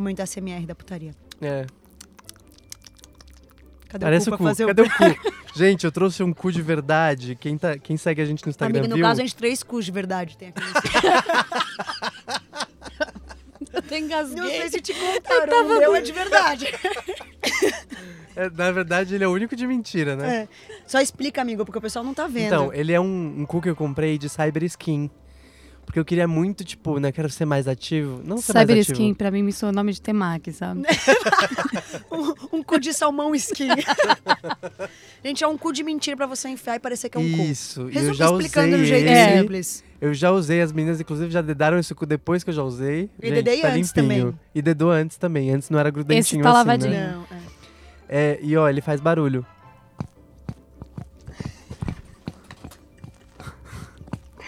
Momento SMR da putaria. É. Cadê Parece o o cu cu. pra fazer Cadê o cu? gente, eu trouxe um cu de verdade. Quem, tá, quem segue a gente no Instagram Amiga, no viu? caso, a gente três cus de verdade tem aqui. Eu até engasguei. Não sei se te contaram, o meu é de verdade. É, na verdade, ele é o único de mentira, né? É. Só explica, amigo, porque o pessoal não tá vendo. Então, ele é um, um cu que eu comprei de Cyber Skin. Porque eu queria muito, tipo, né? Quero ser mais ativo. Não ser Cyber mais ativo. Skin, pra mim, me soa nome de temaki, sabe? um, um cu de salmão skin. gente, é um cu de mentira pra você enfiar e parecer que é um Isso. cu. e eu já explicando usei jeito ele. simples. Eu já usei, as meninas, inclusive, já dedaram esse cu depois que eu já usei. E Gente, dedei tá antes limpinho. também. E dedou antes também. Antes não era grudentinho Esse tá assim, lavadinho. né? Não, é. É, e ó, ele faz barulho.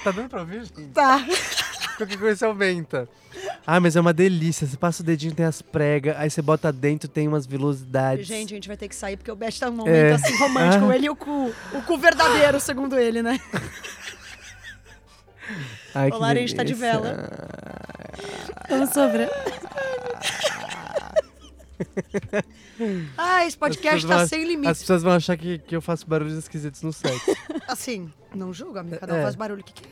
Tá dando pra ouvir? Tá. Qualquer coisa você aumenta. Ah, mas é uma delícia. Você passa o dedinho, tem as pregas, aí você bota dentro, tem umas vilosidades. Gente, a gente vai ter que sair porque o Beth tá num momento É. assim romântico. Ah. Ele e o cu. O cu verdadeiro, segundo ele, né? Ai, o Lara, a gente tá de vela. Vamos sobre. Ah, esse podcast As tá vão- sem As limites. pessoas vão achar que, que eu faço barulhos esquisitos no sexo. Assim, não julga, amigo. Cada um É. faz barulho que quer.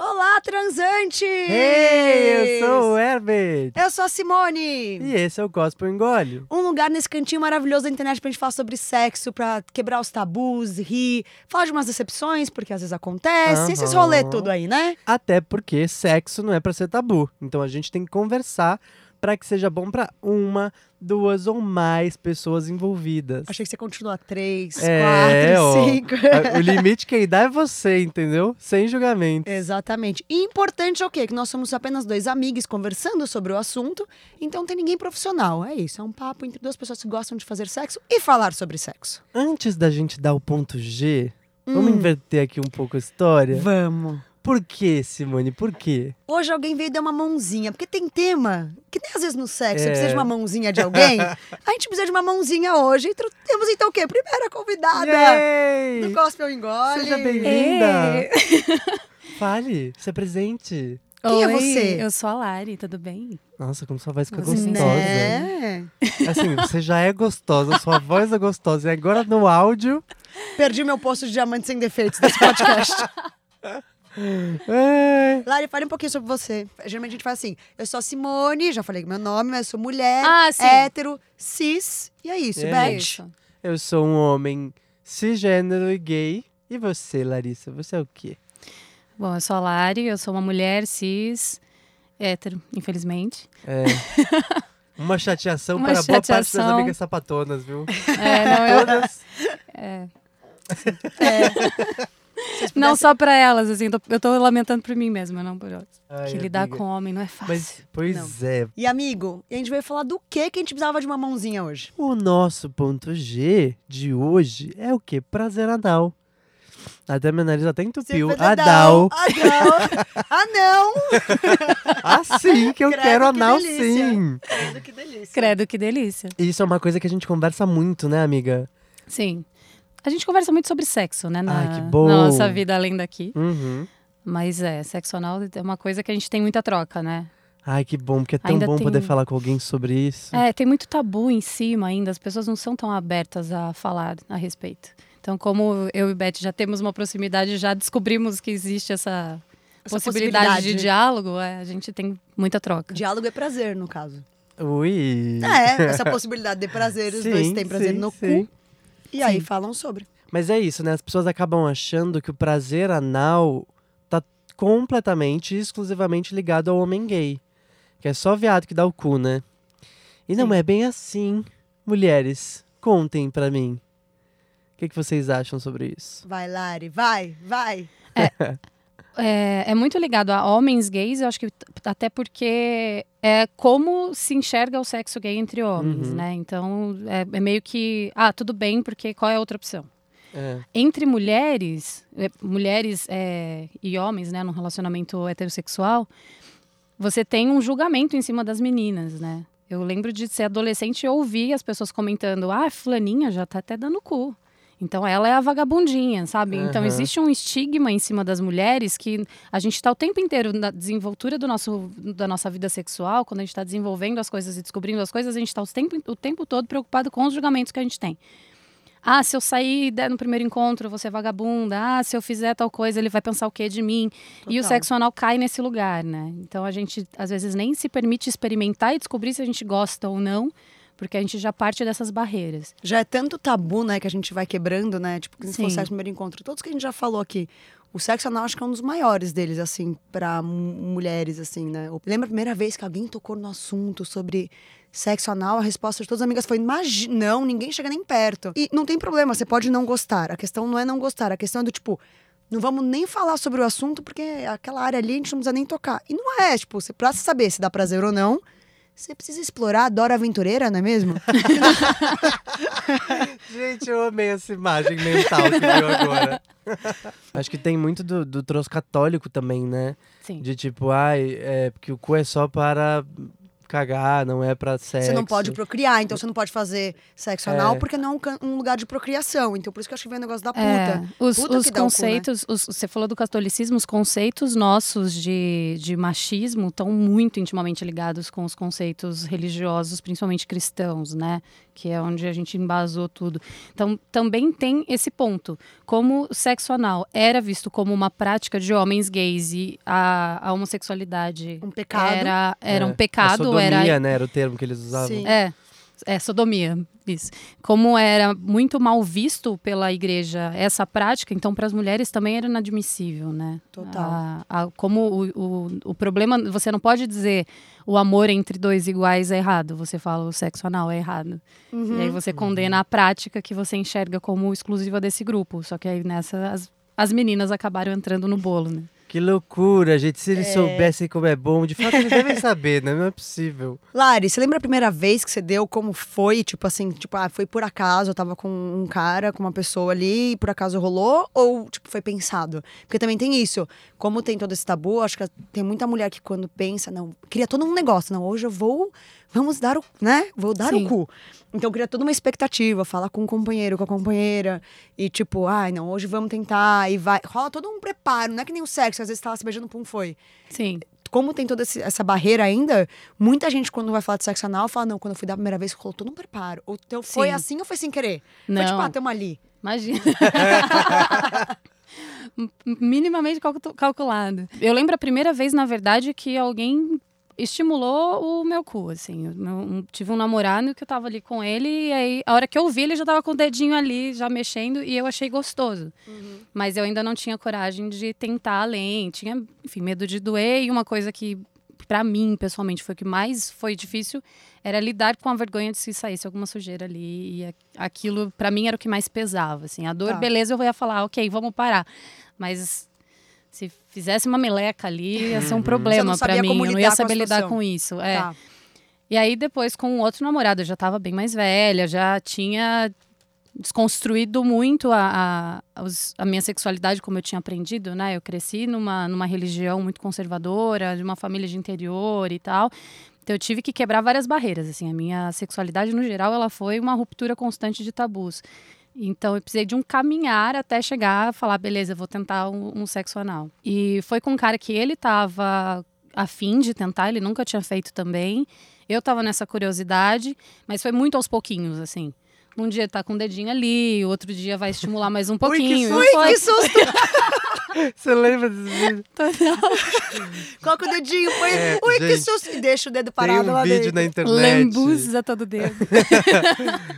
Olá, transantes! Ei, eu sou o Herbert! Eu sou a Simone! E esse é o Gospel Engole. Um lugar nesse cantinho maravilhoso da internet pra gente falar sobre sexo, pra quebrar os tabus, rir, falar de umas decepções, porque às vezes acontece, esses Aham. rolê tudo aí, né? Até porque sexo não é pra ser tabu. Então a gente tem que conversar pra que seja bom pra uma, duas ou mais pessoas envolvidas. Achei que você continua três, É, ó. quatro, cinco. A- O limite que dá é você, entendeu? Sem julgamento. Exatamente. E importante é o quê? Que nós somos apenas dois amigos conversando sobre o assunto, então não tem ninguém profissional. É isso, é um papo entre duas pessoas que gostam de fazer sexo e falar sobre sexo. Antes da gente dar o ponto G, vamos Hum. inverter aqui um pouco a história. Vamos. Por quê, Simone? Por quê? Hoje alguém veio dar uma mãozinha, porque tem tema que nem às vezes no sexo você É. precisa de uma mãozinha de alguém. a gente precisa de uma mãozinha hoje. Temos então o quê? Primeira convidada Yay! do Gospel Engole. Seja bem-vinda! Fale, se apresente. Quem é Oi, você? Eu sou a Lari, tudo bem? Nossa, como sua voz fica Você gostosa. Né? Assim, você já é gostosa, sua voz é gostosa. E agora no áudio. Perdi meu posto de diamante sem defeitos desse podcast. É... Lari, fale um pouquinho sobre você. Geralmente a gente fala assim: eu sou a Simone, já falei meu nome, mas eu sou mulher, Ah, sim. hétero, cis. E é isso, É Beth. Isso. Eu sou um homem cisgênero e gay. E você, Larissa? Você é o quê? Bom, eu sou a Lari, eu sou uma mulher cis, hétero, infelizmente. É. Uma chateação Uma para boa parte das chateação. amigas sapatonas, viu? É, não, eu- Todas. é. Vocês Não pudessem- só pra elas, assim, tô- eu tô lamentando por mim mesma, não por outras. Ai, que lidar amiga. com homem não é fácil. Mas, pois é. E amigo, e a gente veio falar do que que a gente precisava de uma mãozinha hoje? O nosso ponto G de hoje é o quê? Prazer anal. Até meu nariz até entupiu. Adal. Adal. ah, não! Assim que eu Credo, quero que anal delícia. sim. Credo, que delícia. Credo, que delícia. E Isso é uma coisa que a gente conversa muito, né, amiga? Sim. A gente conversa muito sobre sexo, né? Na, Ai, que bom. na nossa vida além daqui. Uhum. Mas é, sexo anal é uma coisa que a gente tem muita troca, né? Ai, que bom, porque é tão Ainda bom tem- poder falar com alguém sobre isso. É, tem muito tabu em cima ainda, as pessoas não são tão abertas a falar a respeito. Então, como eu e Beth já temos uma proximidade, já descobrimos que existe essa, Essa possibilidade, possibilidade. de diálogo, é, a gente tem muita troca. Diálogo é prazer, no caso. Ui. É, essa possibilidade de prazer, os Sim, dois têm prazer sim, no sim. cu. E aí Sim. falam sobre. Mas é isso, né? As pessoas acabam achando que o prazer anal tá completamente e exclusivamente ligado ao homem gay. Que é só viado que dá o cu, né? E não Sim. é bem assim. Mulheres, contem pra mim. O que, que vocês acham sobre isso? Vai, Lari, vai, vai. É, é muito ligado a homens gays, eu acho que até porque é como se enxerga o sexo gay entre homens, Uhum. né? Então, é, é meio que, ah, tudo bem, porque qual é a outra opção? É. entre mulheres, eh, mulheres eh, e homens, né, num relacionamento heterossexual, você tem um julgamento em cima das meninas, né? Eu lembro de ser adolescente e ouvir as pessoas comentando: ah, fulaninha já tá até dando cu. Então ela é a vagabundinha, sabe? Então Aham. existe um estigma em cima das mulheres que a gente está o tempo inteiro na desenvoltura do nosso, da nossa vida sexual, quando a gente está desenvolvendo as coisas e descobrindo as coisas, a gente está o tempo, o tempo todo preocupado com os julgamentos que a gente tem. Ah, se eu sair no primeiro encontro, vou ser vagabunda. Ah, se eu fizer tal coisa, ele vai pensar o quê de mim? E o Total. sexo anal cai nesse lugar, né? Então a gente às vezes nem se permite experimentar e descobrir se a gente gosta ou não, porque a gente já parte dessas barreiras. Já é tanto tabu, né, que a gente vai quebrando, né? Tipo, que se for sexo no primeiro encontro. Todos que a gente já falou aqui. O sexo anal acho que é um dos maiores deles, assim, pra mu- mulheres, assim, né? Eu lembro a primeira vez que alguém tocou no assunto sobre sexo anal, a resposta de todas as amigas foi: não, ninguém chega nem perto. E não tem problema, você pode não gostar. A questão não é não gostar, a questão é do tipo. Não vamos nem falar sobre o assunto, porque aquela área ali a gente não precisa nem tocar. E não é, tipo, você, pra saber se dá prazer ou não, você precisa explorar a Dora Aventureira, não é mesmo? Gente, eu amei essa imagem mental que veio agora. Acho que tem muito do, do troço católico também, né? Sim. De tipo, ai, é porque o cu é só para cagar, não é pra sexo. Você não pode procriar, então você não pode fazer sexo É. anal porque não é um, um lugar de procriação. Então por isso que eu acho que vem o negócio da puta. É, os, Puta os o cu, né? conceitos, os- você falou do catolicismo, os conceitos nossos de, de machismo estão muito intimamente ligados com os conceitos religiosos, principalmente cristãos, né? Que é onde a gente embasou tudo. Então, também tem esse ponto. Como o sexo anal era visto como uma prática de homens gays e a, a homossexualidade Um pecado. era, era É, um pecado, a sodomia, era né? Era o termo que eles usavam. Sim. é, é sodomia, isso. Como era muito mal visto pela igreja essa prática, então para as mulheres também era inadmissível, né? Total. A- a- como o, o, o problema, você não pode dizer o amor entre dois iguais é errado, você fala o sexo anal é errado. Uhum. E aí você condena a prática que você enxerga como exclusiva desse grupo. Só que aí nessa as, as meninas acabaram entrando no bolo, né? Que loucura, gente. Se eles soubessem como é bom, de fato eles devem saber, né? Não é possível. Lari, você lembra a primeira vez que você deu? Como foi? Tipo assim, tipo, ah, foi por acaso, eu tava com um cara, com uma pessoa ali, e por acaso rolou? Ou, tipo, foi pensado? Porque também tem isso. Como tem todo esse tabu, acho que tem muita mulher que quando pensa, não, cria todo um negócio. Não, hoje eu vou, vamos dar o, né? Vou dar Sim. o cu. Então cria toda uma expectativa, fala com o companheiro, com a companheira. E tipo, ai, não, hoje vamos tentar. E vai. Rola todo um preparo. Não é que nem o sexo, às vezes tá lá se beijando, pum, foi Sim. como tem toda essa barreira ainda, muita gente, quando vai falar de sexo anal, fala: não, quando eu fui da primeira vez, rolou todo um preparo. Ou foi Sim. assim ou foi sem querer? Foi Não. tipo, ah, tamo ali. Imagina. Minimamente calcu- calculado. Eu lembro a primeira vez, na verdade, que alguém estimulou o meu cu, assim. Eu um- tive um namorado que eu tava ali com ele e aí a hora que eu vi ele já tava com o dedinho ali, já mexendo e eu achei gostoso. Mas eu ainda não tinha coragem de tentar além, tinha, enfim, medo de doer e uma coisa que pra mim, pessoalmente, foi o que mais foi difícil era lidar com a vergonha de se saísse alguma sujeira ali. E aquilo, pra mim, era o que mais pesava. Assim. A dor, Tá. beleza, eu ia falar, ok, vamos parar. Mas se fizesse uma meleca ali, ia ser um problema sabia pra mim. como Eu não lidar ia com a saber lidar situação. com isso. É. Tá. E aí, depois, com o outro namorado, eu já estava bem mais velha, já tinha desconstruído muito a, a, a minha sexualidade como eu tinha aprendido, né? Eu cresci numa, numa religião muito conservadora, de uma família de interior e tal. Então eu tive que quebrar várias barreiras, assim. A minha sexualidade, no geral, ela foi uma ruptura constante de tabus. Então eu precisei de um caminhar até chegar a falar, beleza, vou tentar um, um sexo anal. E foi com um cara que ele tava afim de tentar, ele nunca tinha feito também. Eu tava nessa curiosidade, mas foi muito aos pouquinhos, assim. Um dia tá com o dedinho ali, outro dia vai estimular mais um pouquinho. Ui, E foi. que susto! Você lembra desse vídeo? Coloca o dedinho, põe. É, Ui, que gente, susto! E deixa o dedo Tem parado um lá vídeo dentro. na internet. Lambuza todo dedo.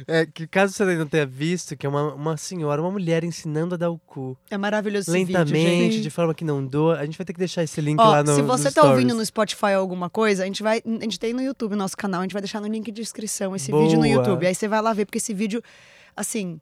É, que caso você não tenha visto, que é uma, uma senhora, uma mulher ensinando a dar o cu. É maravilhoso esse vídeo, lentamente, de forma que não doa. A gente vai ter que deixar esse link Ó, lá no se você tá ouvindo Stories. no Spotify alguma coisa, a gente vai. A gente tem no YouTube nosso canal, a gente vai deixar no link de descrição esse vídeo no Boa. YouTube. Aí você vai lá ver, porque esse vídeo, assim,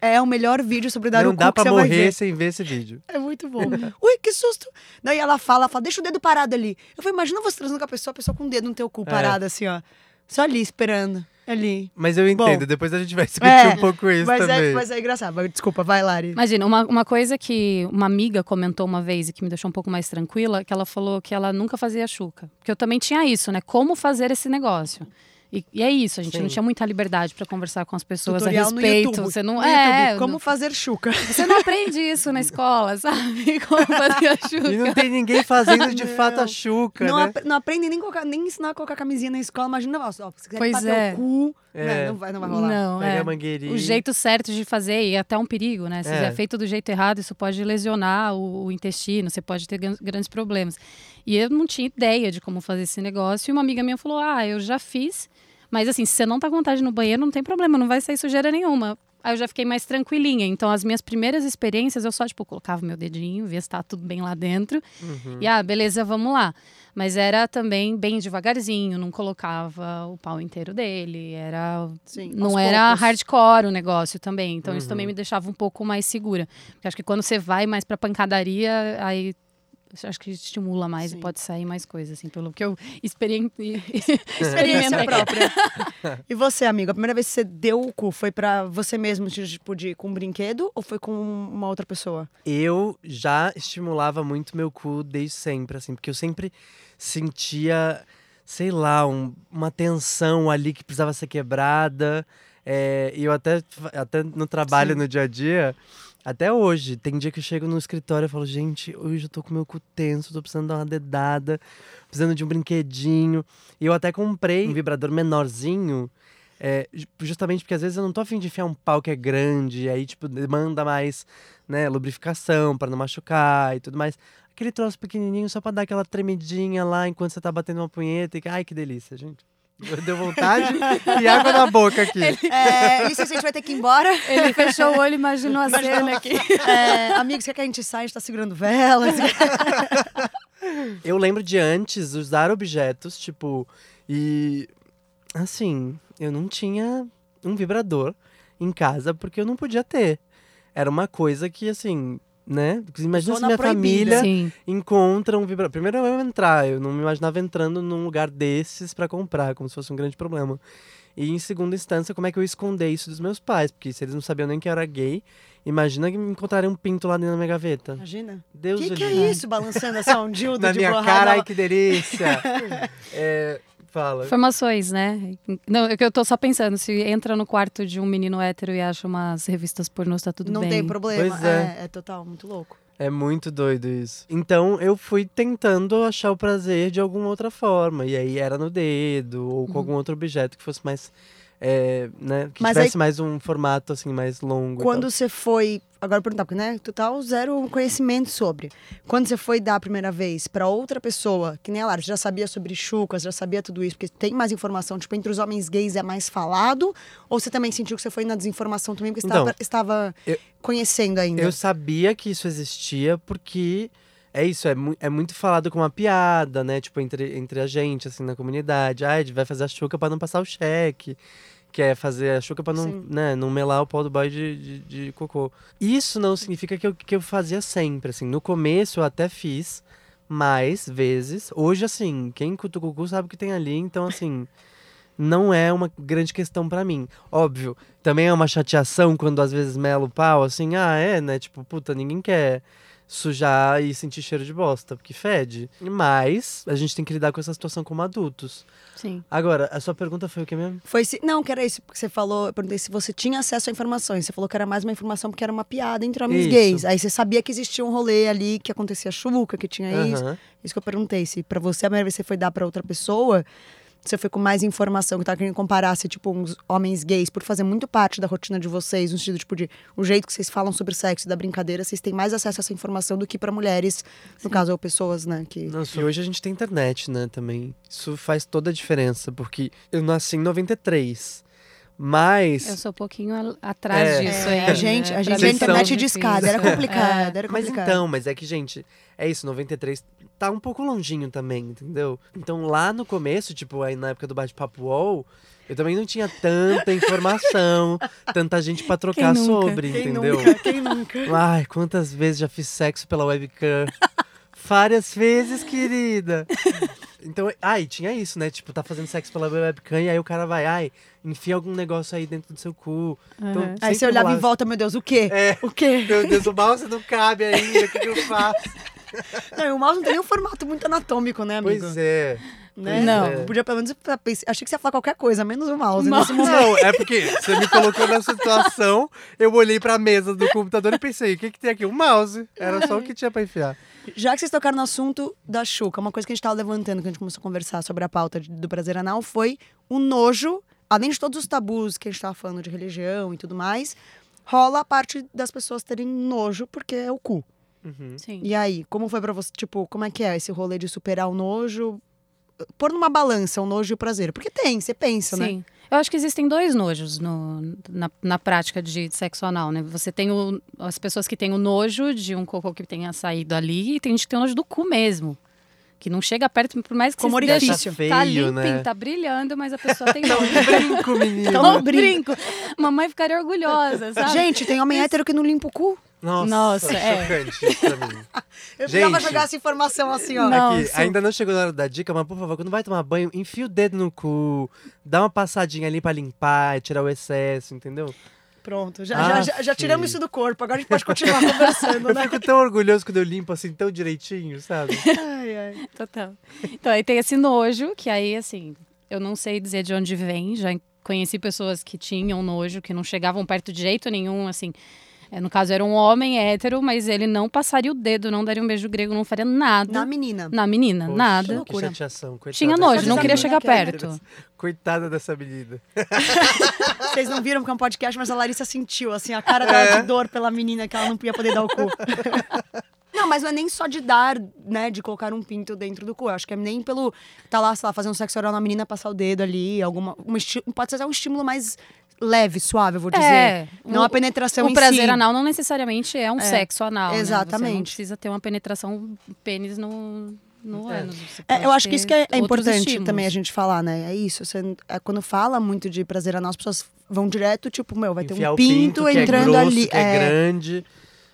é o melhor vídeo sobre dar Não o cu dá que pra morrer sem ver esse vídeo. É muito bom. Ui, que susto! Daí ela fala, ela fala, deixa o dedo parado ali. Eu falei, imagina você transando com a pessoa, a pessoa com o dedo no teu cu É. parado, assim, ó. Só ali, esperando. Ali. Mas eu Bom. entendo, depois a gente vai discutir É, um pouco isso Mas também. é, mas é engraçado. Desculpa, vai, Lari. Imagina, uma, uma coisa que uma amiga comentou uma vez e que me deixou um pouco mais tranquila, que ela falou que ela nunca fazia chuca. Porque eu também tinha isso, né? Como fazer esse negócio? E, e é isso, a gente Sim. não tinha muita liberdade para conversar com as pessoas Tutorial a no respeito. YouTube. Você não No é, YouTube, como não- fazer chuca. você não aprende isso na escola, sabe? Como fazer a chuca. E não tem ninguém fazendo de Não. fato a chuca, Não, né? ap- não aprende nem, colocar, nem ensinar a colocar camisinha na escola. Imagina, ó, se você quiser Pois bater é. o cu, É. né, não, vai, não vai rolar. Não, Pega é. a mangueirinha. O jeito certo de fazer, e é até um perigo, né? Se É. é feito do jeito errado, isso pode lesionar o, o intestino, você pode ter gran- grandes problemas. E eu não tinha ideia de como fazer esse negócio. E uma amiga minha falou: Ah, eu já fiz, mas assim, se você não tá com vontade no banheiro, não tem problema, não vai sair sujeira nenhuma. Aí eu já fiquei mais tranquilinha. Então, as minhas primeiras experiências, eu só, tipo, colocava meu dedinho, via se tá tudo bem lá dentro. Uhum. E, ah, beleza, vamos lá. Mas era também bem devagarzinho, não colocava o pau inteiro dele, era Sim, não era poucos. hardcore o negócio também. Então isso Uhum. também me deixava um pouco mais segura. Porque acho que quando você vai mais pra pancadaria, aí acho que estimula mais Sim. e pode sair mais coisas, assim, pelo que eu experien... Experiência experimentei. própria. e você, amigo, a primeira vez que você deu o cu foi pra você mesmo, tipo, de, com um brinquedo ou foi com uma outra pessoa? Eu já estimulava muito meu cu desde sempre, assim, porque eu sempre sentia, sei lá, um- uma tensão ali que precisava ser quebrada. É, e eu até, até no trabalho, Sim. no dia a dia, até hoje, tem dia que eu chego no escritório e falo, gente, hoje eu tô com meu cu tenso, tô precisando dar uma dedada, precisando de um brinquedinho. E eu até comprei um vibrador menorzinho. é, ju- justamente porque às vezes eu não tô afim de enfiar um pau que é grande, aí, tipo, demanda mais, né, lubrificação para não machucar e tudo mais. Aquele troço pequenininho só pra dar aquela tremidinha lá enquanto você tá batendo uma punheta. E... Ai, que delícia, gente. Deu vontade e água na boca aqui. É, isso a gente vai ter que ir embora. Ele fechou o olho e imaginou a cena aqui. É, amigo, você quer que a gente saia? A gente tá segurando velas. Eu lembro de antes usar objetos, tipo, e assim, eu não tinha um vibrador em casa porque eu não podia ter. Era uma coisa que, assim, né? Imagina se Zona minha proibida. família Sim. encontra um vibrador. Primeiro eu ia entrar, eu não me imaginava entrando num lugar desses pra comprar, como se fosse um grande problema. E em segunda instância, como é que eu ia esconder isso dos meus pais? Porque se eles não sabiam nem que eu era gay, imagina que me encontrarem um pinto lá dentro da minha gaveta. Imagina. Deus que, o que é isso? Balançando assim, um dildo Na de minha borracha? cara, ai que delícia! é, fala. Informações, né? Não, é que eu tô só pensando, se entra no quarto de um menino hétero e acha umas revistas pornôs, tá tudo Não bem. tem problema. Pois é. é, é total, muito louco. É muito doido isso. Então eu fui tentando achar o prazer de alguma outra forma. E aí era no dedo, ou com algum outro objeto que fosse mais. É, né, que Mas tivesse mais um formato assim, mais longo. Quando você foi. Agora perguntar, porque, né? Total zero conhecimento sobre. Quando você foi dar a primeira vez pra outra pessoa, que nem a Lara, já sabia sobre chucas, já sabia tudo isso, porque tem mais informação, tipo, entre os homens gays é mais falado? Ou você também sentiu que você foi na desinformação também, porque Então, estava, estava eu- conhecendo ainda? Eu sabia que isso existia porque é isso, é, mu- é muito falado com uma piada, né? Tipo, entre, entre a gente, assim, na comunidade. Ai, vai fazer a chuca pra não passar o cheque. Que é fazer a chuca pra não, Sim. né, não melar o pau do boy de, de, de cocô. Isso não significa que eu, que eu fazia sempre, assim. No começo eu até fiz mais vezes. Hoje, assim, quem cutuca o cu sabe o que tem ali. Então, assim, não é uma grande questão pra mim. Óbvio, também é uma chateação quando às vezes mela o pau, assim, ah, é, né? Tipo, puta, ninguém quer sujar e sentir cheiro de bosta, porque fede. Mas a gente tem que lidar com essa situação como adultos. Sim. Agora, a sua pergunta foi o que mesmo? Foi se. Não, que era isso, porque você falou, eu perguntei se você tinha acesso a informações. Você falou que era mais uma informação porque era uma piada entre homens Isso. gays. Aí você sabia que existia um rolê ali, que acontecia chuca, que tinha isso. Aham. Isso que eu perguntei, se pra você a primeira vez você foi dar pra outra pessoa, você foi com mais informação, que tava querendo comparar se, tipo, uns homens gays, por fazer muito parte da rotina de vocês, no sentido, tipo, de o jeito que vocês falam sobre sexo e da brincadeira, vocês têm mais acesso a essa informação do que pra mulheres, no caso, ou pessoas, né, que... Nossa, e hoje a gente tem internet, né, também. Isso faz toda a diferença, porque eu nasci em 93. Mas. Eu sou um pouquinho a- atrás É. disso É, a gente, a Pra gente a internet são de escada, era difícil. complicado, era Mas complicado. então, mas é que, gente, é isso, 93 tá um pouco longinho também, entendeu? Então lá no começo, tipo, aí na época do bate-papo UOL, eu também não tinha tanta informação, tanta gente pra trocar Quem sobre, Quem entendeu? nunca, quem nunca? Ai, quantas vezes já fiz sexo pela webcam? Várias vezes, querida. Então, ai, tinha isso, né? Tipo, tá fazendo sexo pela webcam e aí o cara vai, ai, enfia algum negócio aí dentro do seu cu. Então, Uhum. Aí você olhava em rolava- volta, meu Deus, o quê? É. O quê? Meu Deus, o mouse não cabe ainda, o que, que eu faço? Não, o mouse não tem nem um formato muito anatômico, né, amigo? Pois é. Né? Não. É. Podia pelo menos. pensei- Achei que você ia falar qualquer coisa, menos o mouse. Mouse. Não, é porque você me colocou nessa situação, eu olhei pra mesa do computador e pensei, o que, que tem aqui? Um mouse. Era só o que tinha pra enfiar. Já que vocês tocaram no assunto da Xuca, uma coisa que a gente tava levantando, que a gente começou a conversar sobre a pauta de- do prazer anal, foi o nojo, além de todos os tabus que a gente tava falando de religião e tudo mais, rola a parte das pessoas terem nojo porque é o cu. Uhum. Sim. E aí, como foi pra você? Tipo, como é que é esse rolê de superar o nojo? Pôr numa balança o nojo e o prazer. Porque tem, você pensa, né? Sim. Eu acho que existem dois nojos no- na, na prática de sexo anal, né? Você tem o- as pessoas que têm o nojo de um cocô que tenha saído ali e tem gente que tem o nojo do cu mesmo. Que não chega perto, por mais que Como você deixe- orifício. Feio, tá limpinho, né? tá brilhando, mas a pessoa tem nojo. Brinco, menino. Tá um Não brinco. Mamãe ficaria orgulhosa, sabe? Gente, tem homem hétero que não limpa o cu. Nossa, Nossa, é. chocante isso pra mim. Eu precisava Gente. jogar essa informação assim, ó. Não. Aqui, Nossa. ainda não chegou na hora da dica, mas por favor, quando vai tomar banho, enfia o dedo no cu, dá uma passadinha ali pra limpar e tirar o excesso, entendeu? Pronto, já, Ah, já, já, já tiramos isso do corpo. Agora a gente pode continuar conversando, Eu né? fico tão orgulhoso quando eu limpo assim tão direitinho, sabe? Ai, ai. Total. Então, aí tem esse nojo, que aí, assim, eu não sei dizer de onde vem. Já conheci pessoas que tinham nojo, que não chegavam perto de jeito nenhum, assim. É, no caso, era um homem hétero, mas ele não passaria o dedo, não daria um beijo grego, não faria nada Na na, menina. menina, Poxa, nada. Que loucura. chateação. Coitada Tinha nojo, não queria menina chegar é perto. Coitada dessa menina. Vocês não viram porque é um podcast, mas a Larissa sentiu, assim, a cara dela de dor pela menina que ela não ia poder dar o cu. Não, mas não é nem só de dar, né, de colocar um pinto dentro do cu. Eu acho que é nem pelo tá lá, sei lá, fazer um sexo oral na menina, passar o dedo ali, alguma. uma esti- pode ser um estímulo mais leve, suave, eu vou dizer. É, Não o- a penetração O em prazer si. anal não necessariamente é um É, sexo anal. né? Você não exatamente. precisa ter uma penetração pênis no, no É. ânus. É, eu acho que ter isso que é, é importante estímulos. também a gente falar, né? É isso. Você, é, quando fala muito de prazer anal, as pessoas vão direto, tipo, meu, vai ter Enfiar um o pinto, que entrando é grosso, ali. Que é, grande.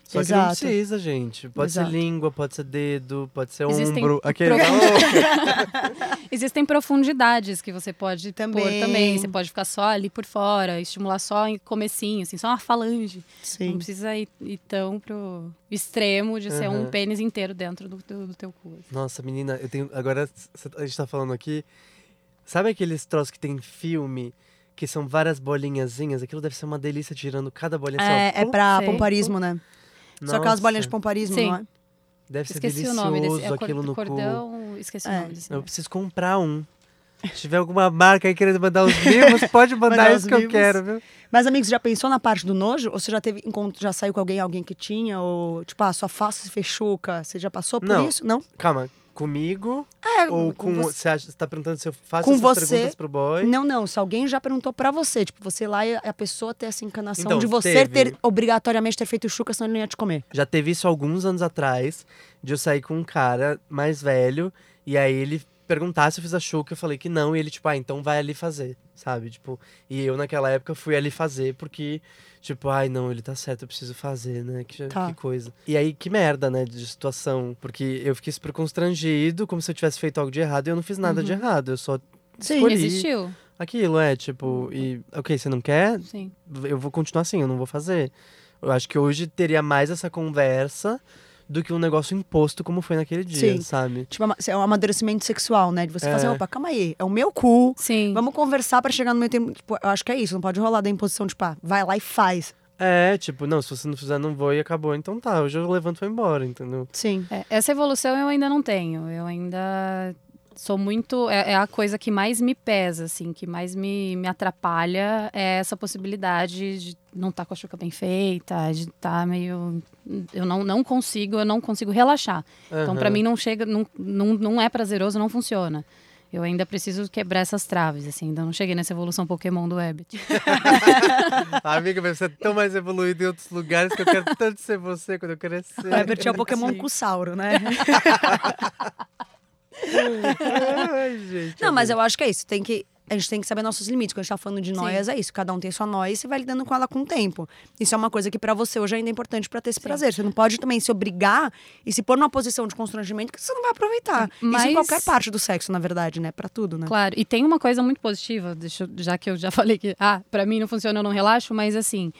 Só que não Exato. precisa, gente. Pode Exato. ser língua, pode ser dedo, pode ser Existem ombro. Aquele... Existem profundidades que você pode Também. pôr também. Você pode ficar só ali por fora, estimular só em comecinho, assim, só uma falange. Não Sim. precisa ir, ir tão pro extremo de ser um Aham. pênis inteiro dentro do, do, do teu cu. assim. Nossa, menina, eu tenho. Agora a gente tá falando aqui. Sabe aqueles troços que tem em filme? Que são várias bolinhazinhas? Aquilo deve ser uma delícia tirando cada bolinha assim, ó. É, é pra Sei. pomparismo, né? Só aquelas bolinhas de Nossa, pomparismo, Sim. não é? Deve ser Esqueci o delicioso nome desse. É o aquilo no cu. cordão. Esqueci É. o nome desse. Eu preciso comprar um. Se tiver alguma marca aí querendo mandar os vivos, pode mandar Mandar isso os que eu quero, viu? Mas, amigos, já pensou na parte do nojo? Ou você já teve encontro, já saiu com alguém, alguém que tinha? Ou, tipo, ah, sua face se fechuca? Você já passou por Não. isso? Não? Calma, comigo É, ou com. você. Você, acha, você tá perguntando se eu faço Com essas você- perguntas pro boy? Não, não. Se alguém já perguntou pra você, tipo, você lá e a pessoa ter essa encanação Então, de você teve. ter obrigatoriamente ter feito chuca, senão ele não ia te comer. Já teve isso alguns anos atrás, de eu sair com um cara mais velho, e aí ele perguntar se eu fiz a chuca, eu falei que não, e ele, tipo, ah, então vai ali fazer, sabe? Tipo, e eu naquela época fui ali fazer, porque, tipo, ai, não, ele tá certo, eu preciso fazer, né? Que, Tá. que coisa. E aí, que merda, né, de situação, porque eu fiquei super constrangido, como se eu tivesse feito algo de errado, e eu não fiz nada de errado, eu só Sim. escolhi Existiu? aquilo, é, tipo, e, ok, você não quer? Sim. eu vou continuar assim, eu não vou fazer. Eu acho que hoje teria mais essa conversa do que um negócio imposto como foi naquele dia, Sim. sabe? Tipo, é um amadurecimento sexual, né? De você É. fazer, opa, calma aí, é o meu cu. Sim. Vamos conversar pra chegar no meio tempo. Tipo, eu acho que é isso, não pode rolar da imposição, tipo, ah, vai lá e faz. É, tipo, não, se você não fizer, não vou e acabou. Então tá, hoje eu levanto e vou embora, entendeu? Sim. É, essa evolução eu ainda não tenho. Eu ainda sou muito. É, é a coisa que mais me pesa, assim, que mais me, me atrapalha é essa possibilidade de não estar com a chuca bem feita, de estar meio. Eu não, não consigo, eu não consigo relaxar. Então, pra Aham. mim, não chega, não, não, não é prazeroso, não funciona. Eu ainda preciso quebrar essas traves, assim, ainda não cheguei nessa evolução Pokémon do Webbit. Amiga, você é tão mais evoluído em outros lugares que eu quero tanto ser você quando eu crescer. O Herbert é o Pokémon Sim. Cussauro, né? Ai, gente. Não, mas eu acho que é isso. Tem que, a gente tem que saber nossos limites. Quando a gente tá falando de noias, é isso. Cada um tem sua noia e você vai lidando com ela com o tempo. Isso é uma coisa que pra você hoje ainda é importante pra ter esse prazer. Você não pode também se obrigar e se pôr numa posição de constrangimento que você não vai aproveitar. Isso Mas- em qualquer parte do sexo, na verdade, né? Pra tudo, né? Claro, e tem uma coisa muito positiva, deixa eu- já que eu já falei que, ah, pra mim não funciona, eu não relaxo, mas assim,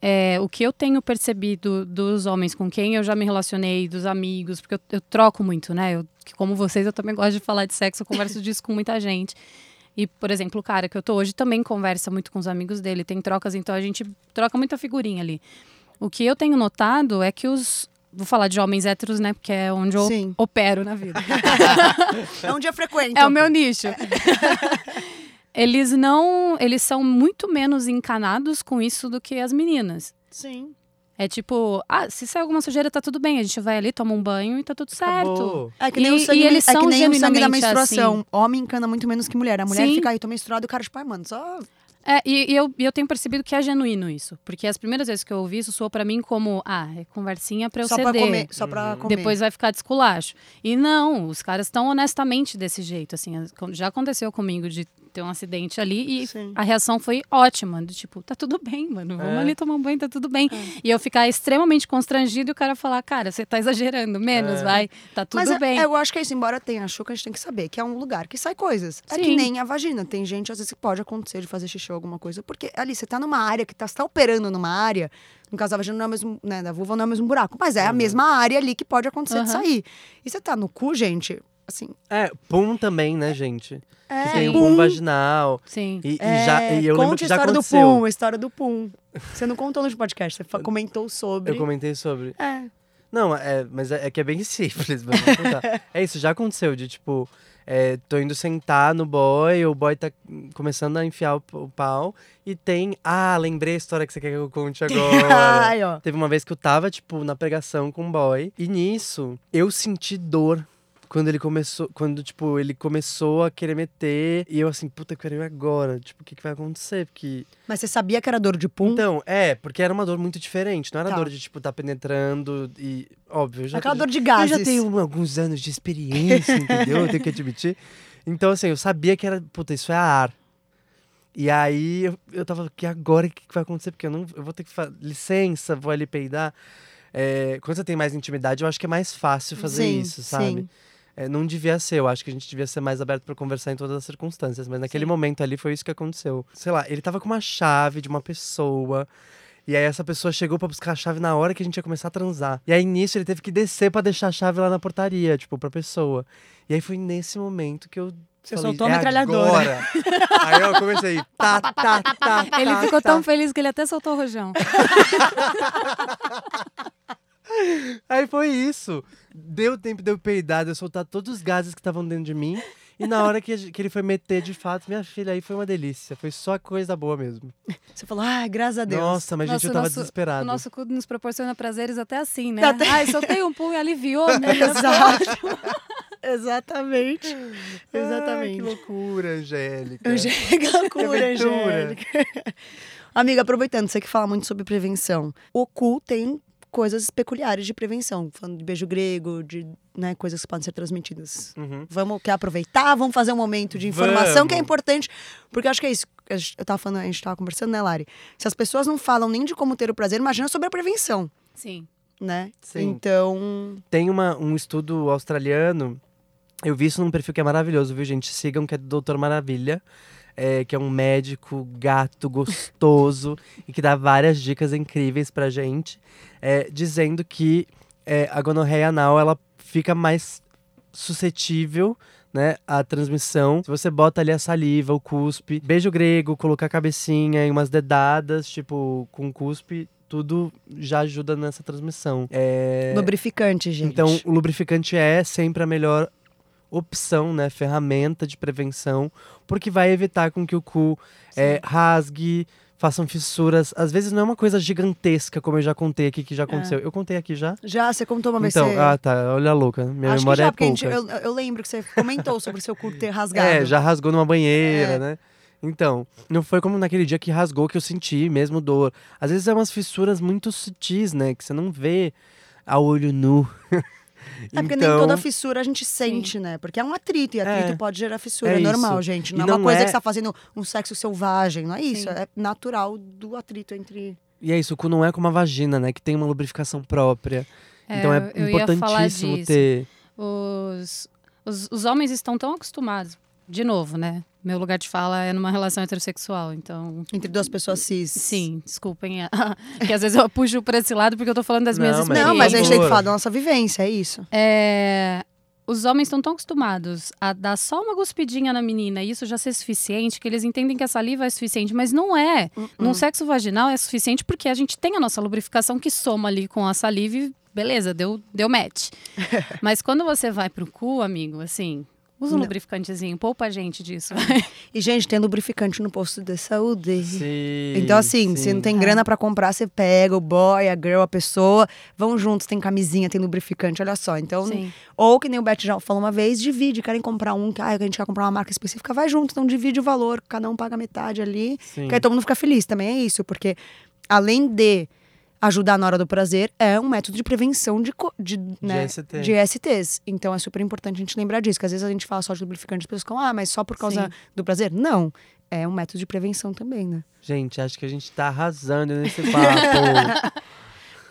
é, o que eu tenho percebido dos homens com quem eu já me relacionei, dos amigos, porque eu, eu troco muito, né? Eu que como vocês, eu também gosto de falar de sexo, eu converso disso com muita gente. E, por exemplo, o cara que eu tô hoje também conversa muito com os amigos dele, tem trocas, então a gente troca muita figurinha ali. O que eu tenho notado é que os. Vou falar de homens héteros, né? Porque é onde eu Sim. opero na vida. É um dia frequente. É o meu nicho. eles não. Eles são muito menos encanados com isso do que as meninas. Sim. É tipo, ah, se sair alguma sujeira, tá tudo bem. A gente vai ali, toma um banho e tá tudo certo. Acabou. É que nem E- o sangue, e eles é que são nem o sangue da genuinamente menstruação. assim. Homem encana muito menos que mulher. A mulher Sim. fica aí, tô menstruado, e o cara, tipo, ai, mano, só. É, e, e eu, eu tenho percebido que é genuíno isso. Porque as primeiras vezes que eu ouvi isso soou pra mim como, ah, é conversinha pra eu Só ceder. pra comer. Só pra comer. Depois vai ficar desculacho. E não, os caras estão honestamente desse jeito, assim. Já aconteceu comigo de ter um acidente ali e Sim. a reação foi ótima. Do tipo, tá tudo bem, mano. Vamos É. ali tomar um banho, tá tudo bem. E eu ficar extremamente constrangido e o cara falar, cara, você tá exagerando, menos, É. vai, tá tudo Mas é- bem. eu acho que é isso, embora tenha a Xuca, a gente tem que saber que é um lugar que sai coisas. É que Sim. nem a vagina. Tem gente, às vezes, que pode acontecer de fazer xixi ou alguma coisa. Porque ali, você tá numa área que tá, você tá operando numa área. No caso da vagina não é o mesmo, né? Da vulva não é o mesmo buraco. Mas é a mesma área ali que pode acontecer de Aham. sair. E você tá no cu, gente, assim. É, pum também, né, gente? É, que tem o pum. pum vaginal. Sim. E, e É, já, e eu lembro conte que a já história aconteceu. do pum, a história do pum. Você não contou no podcast, você comentou sobre. Eu comentei sobre. É. Não, é, mas é, é que é bem simples, mas vou contar. é isso, já aconteceu de tipo, é, tô indo sentar no boy, o boy tá começando a enfiar o, o pau e tem. Ah, lembrei a história que você quer que eu conte agora. Ai, ó. Teve uma vez que eu tava, tipo, na pregação com um boy, e nisso eu senti dor. Quando ele começou, quando, tipo, ele começou a querer meter, e eu assim, puta, eu quero ir agora. Tipo, o que, que vai acontecer? Porque Mas você sabia que era dor de pum? então, é, porque era uma dor muito diferente. Não era Tá. dor de, tipo, tá penetrando e. Óbvio, eu já, Aquela dor de gases. Eu já tenho alguns anos de experiência, entendeu? Eu tenho que admitir. Então, assim, eu sabia que era. Puta, isso é ar. E aí eu, eu tava aqui agora, o que, que vai acontecer? Porque eu não. Eu vou ter que. Licença, vou ali peidar. É, quando você tem mais intimidade, eu acho que é mais fácil fazer Sim, isso, sabe? sim. É, não devia ser, eu acho que a gente devia ser mais aberto pra conversar em todas as circunstâncias, mas naquele Sim. momento ali foi isso que aconteceu. Sei lá, ele tava com uma chave de uma pessoa. E aí essa pessoa chegou pra buscar a chave na hora que a gente ia começar a transar. E aí nisso ele teve que descer pra deixar a chave lá na portaria, tipo, pra pessoa. E aí foi nesse momento que eu Você falei, soltou a "É metralhadora." agora." aí eu comecei, tá, tá, tá, tá. Ele ficou tá. tão feliz que ele até soltou o rojão. Aí foi isso. Deu tempo de eu peidar, de eu soltar todos os gases que estavam dentro de mim. E na hora que, a que ele foi meter de fato, minha filha, aí foi uma delícia. Foi só coisa boa mesmo. Você falou, ai, graças a Deus. Nossa, mas gente, eu o tava nosso- desesperado. O nosso cu nos proporciona prazeres até assim, né? Até- Ai, soltei um pum e aliviou, né? Exato. Exatamente. Ai, Exatamente. que loucura, Angélica. Angélica, que loucura. Angélica. Amiga, aproveitando, você que fala muito sobre prevenção. O cu tem coisas peculiares de prevenção. Falando de beijo grego, de né, coisas que podem ser transmitidas. Uhum. Vamos quer aproveitar, vamos fazer um momento de informação que é Vamos. importante. Porque acho que é isso. a gente- Eu tava falando, a gente tava conversando, né, Lari? Se as pessoas não falam nem de como ter o prazer, imagina sobre a prevenção, Sim. né? Sim. Então. Tem uma, um estudo australiano, eu vi isso num perfil que é maravilhoso, viu, gente? Sigam, que é do Doutor Maravilha. É, que é um médico gato gostoso e que dá várias dicas incríveis pra gente, é, dizendo que é, a gonorreia anal ela fica mais suscetível né, à transmissão. Se você bota ali a saliva, o cuspe, beijo grego, colocar a cabecinha e umas dedadas, tipo, com cuspe, tudo já ajuda nessa transmissão. É... Lubrificante, gente. Então, o lubrificante é sempre a melhor opção, né? Ferramenta de prevenção, porque vai evitar com que o cu é, rasgue, façam fissuras. Às vezes não é uma coisa gigantesca, como eu já contei aqui, que já aconteceu. Eu contei aqui já? Já, você contou uma vez. Então, você... ah, tá. Olha a louca. Minha Acho que memória já, é porque a gente- pouca. eu, eu lembro que você comentou sobre o seu cu ter rasgado. É, já rasgou numa banheira, É. né? Então, não foi como naquele dia que rasgou que eu senti mesmo dor. Às vezes é umas fissuras muito sutis, né? Que você não vê a olho nu. É porque então, nem toda fissura a gente sente, né? Porque é um atrito, e atrito É. pode gerar fissura. É É, normal, isso. gente. E Não é uma não coisa é- que você tá fazendo um sexo selvagem, não é isso. Sim. É natural do atrito entre. E é isso, o cu não é como a vagina, né? Que tem uma lubrificação própria. então é ia falar importantíssimo disso. ter. Os, os, os homens estão tão acostumados. De novo, né? Meu lugar de fala é numa relação heterossexual, então. Entre duas pessoas cis. Sim, desculpem. que às vezes eu puxo pra esse lado porque eu tô falando das minhas Não, mas- experiências. Não, mas a gente tem que falar da nossa vivência, é isso. É, os homens estão tão acostumados a dar só uma cuspidinha na menina e isso já ser suficiente, que eles entendem que a saliva é suficiente, mas não é. Uh-uh. Num sexo vaginal é suficiente porque a gente tem a nossa lubrificação que soma ali com a saliva e beleza, deu, deu match. mas quando você vai pro cu, amigo, assim, usa um Não. lubrificantezinho, poupa a gente disso. E, gente, tem lubrificante no posto de saúde. Sim, Então, assim, se sim. não tem É. grana pra comprar, você pega o boy, a girl, a pessoa, vão juntos, tem camisinha, tem lubrificante, olha só. Então, Sim. ou que nem o Beth já falou uma vez, divide, querem comprar um, que ah, a gente quer comprar uma marca específica, vai junto, então divide o valor, cada um paga metade ali, Sim. que aí todo mundo fica feliz, também é isso, porque além de ajudar na hora do prazer, é um método de prevenção de, co- de, né, ST. de STs. Então é super importante a gente lembrar disso, que às vezes a gente fala só de lubrificante, as pessoas ficam, ah, mas só por causa Sim. do prazer? Não. É um método de prevenção também, né? Gente, acho que a gente tá arrasando nesse papo.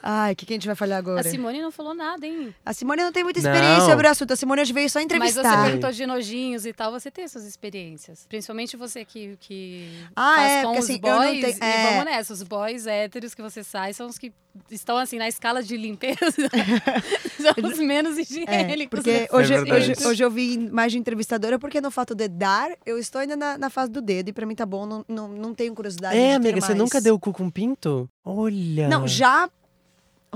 Ai, o que, que a gente vai falar agora? A Simone não falou nada, hein? A Simone não tem muita Não. experiência sobre o assunto. A Simone hoje veio só Mas entrevistar. você perguntou de nojinhos e tal, você tem essas experiências. Principalmente você que, que Ah, faz é, com porque os assim, eu não boys. tenho- E é. vamos nessa, os boys héteros que você sai são os que estão assim na escala de limpeza. são os menos É, higiênicos. porque né? hoje, É hoje, hoje eu vi mais de entrevistadora, porque no fato de dar, eu estou ainda na, na fase do dedo, e pra mim tá bom, não, não, não tenho curiosidade de é, ter amiga, você mais. nunca deu o cu com pinto? Olha. Não, já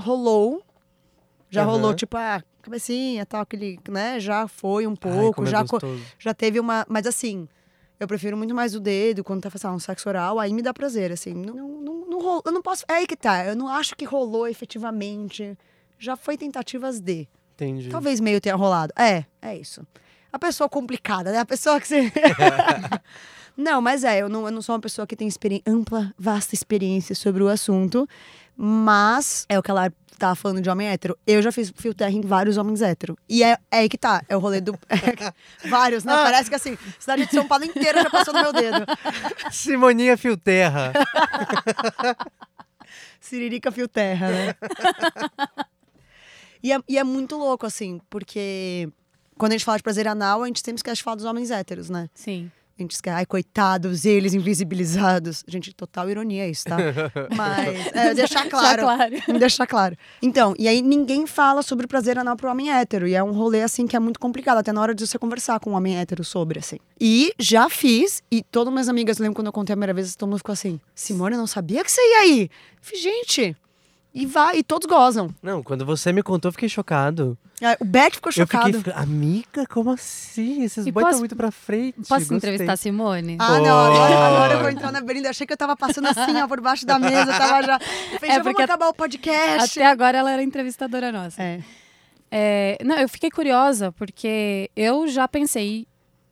rolou. Já Aham. rolou, tipo, a cabecinha, tal, aquele, né? Já foi um Ai, pouco, como é já, gostoso. já teve uma. Mas assim, eu prefiro muito mais o dedo quando tá fazendo um sexo oral, aí me dá prazer, assim. Não, não, não, não rolou. Eu não posso. É aí que tá. Eu não acho que rolou efetivamente. Já foi tentativas de. Entendi. Talvez meio tenha rolado. É, é isso. A pessoa complicada, né? A pessoa que você. não, mas é, eu não, eu não sou uma pessoa que tem ampla, vasta experiência sobre o assunto. Mas é o que ela tava falando de homem hétero. Eu já fiz fio terra em vários homens hétero. E é, é aí que tá. É o rolê do. vários, né? Parece que assim, cidade de São Paulo inteira já passou no meu dedo. Simoninha Fio Terra. Siririca fio terra, né? e, é, e é muito louco, assim, porque quando a gente fala de prazer anal, a gente sempre esquece de falar dos homens héteros, né? Sim. A gente esquece, ai, coitados, eles invisibilizados. Gente, total ironia isso, tá? Mas, é, deixar claro. claro. deixar claro. Então, e aí ninguém fala sobre prazer anal pro homem hétero. E é um rolê, assim, que é muito complicado, até na hora de você conversar com um homem hétero sobre, assim. E já fiz, e todas minhas amigas, lembro quando eu contei a primeira vez, todo mundo ficou assim, Simone, eu não sabia que você ia aí. Eu falei, gente, e vai, e todos gozam. Não, quando você me contou, eu fiquei chocado. É, O Beck ficou Eu chocado. fiquei, amiga, como assim? Esses E boys estão muito pra frente. Posso gostei. entrevistar a Simone? Ah, não, agora, agora eu vou entrar na berlinda. Eu achei que eu tava passando assim, ó, por baixo da mesa, tava já. Eu falei, É, já vamos porque acabar o podcast. Até agora ela era entrevistadora nossa. É. É, não, eu fiquei curiosa, porque eu já pensei,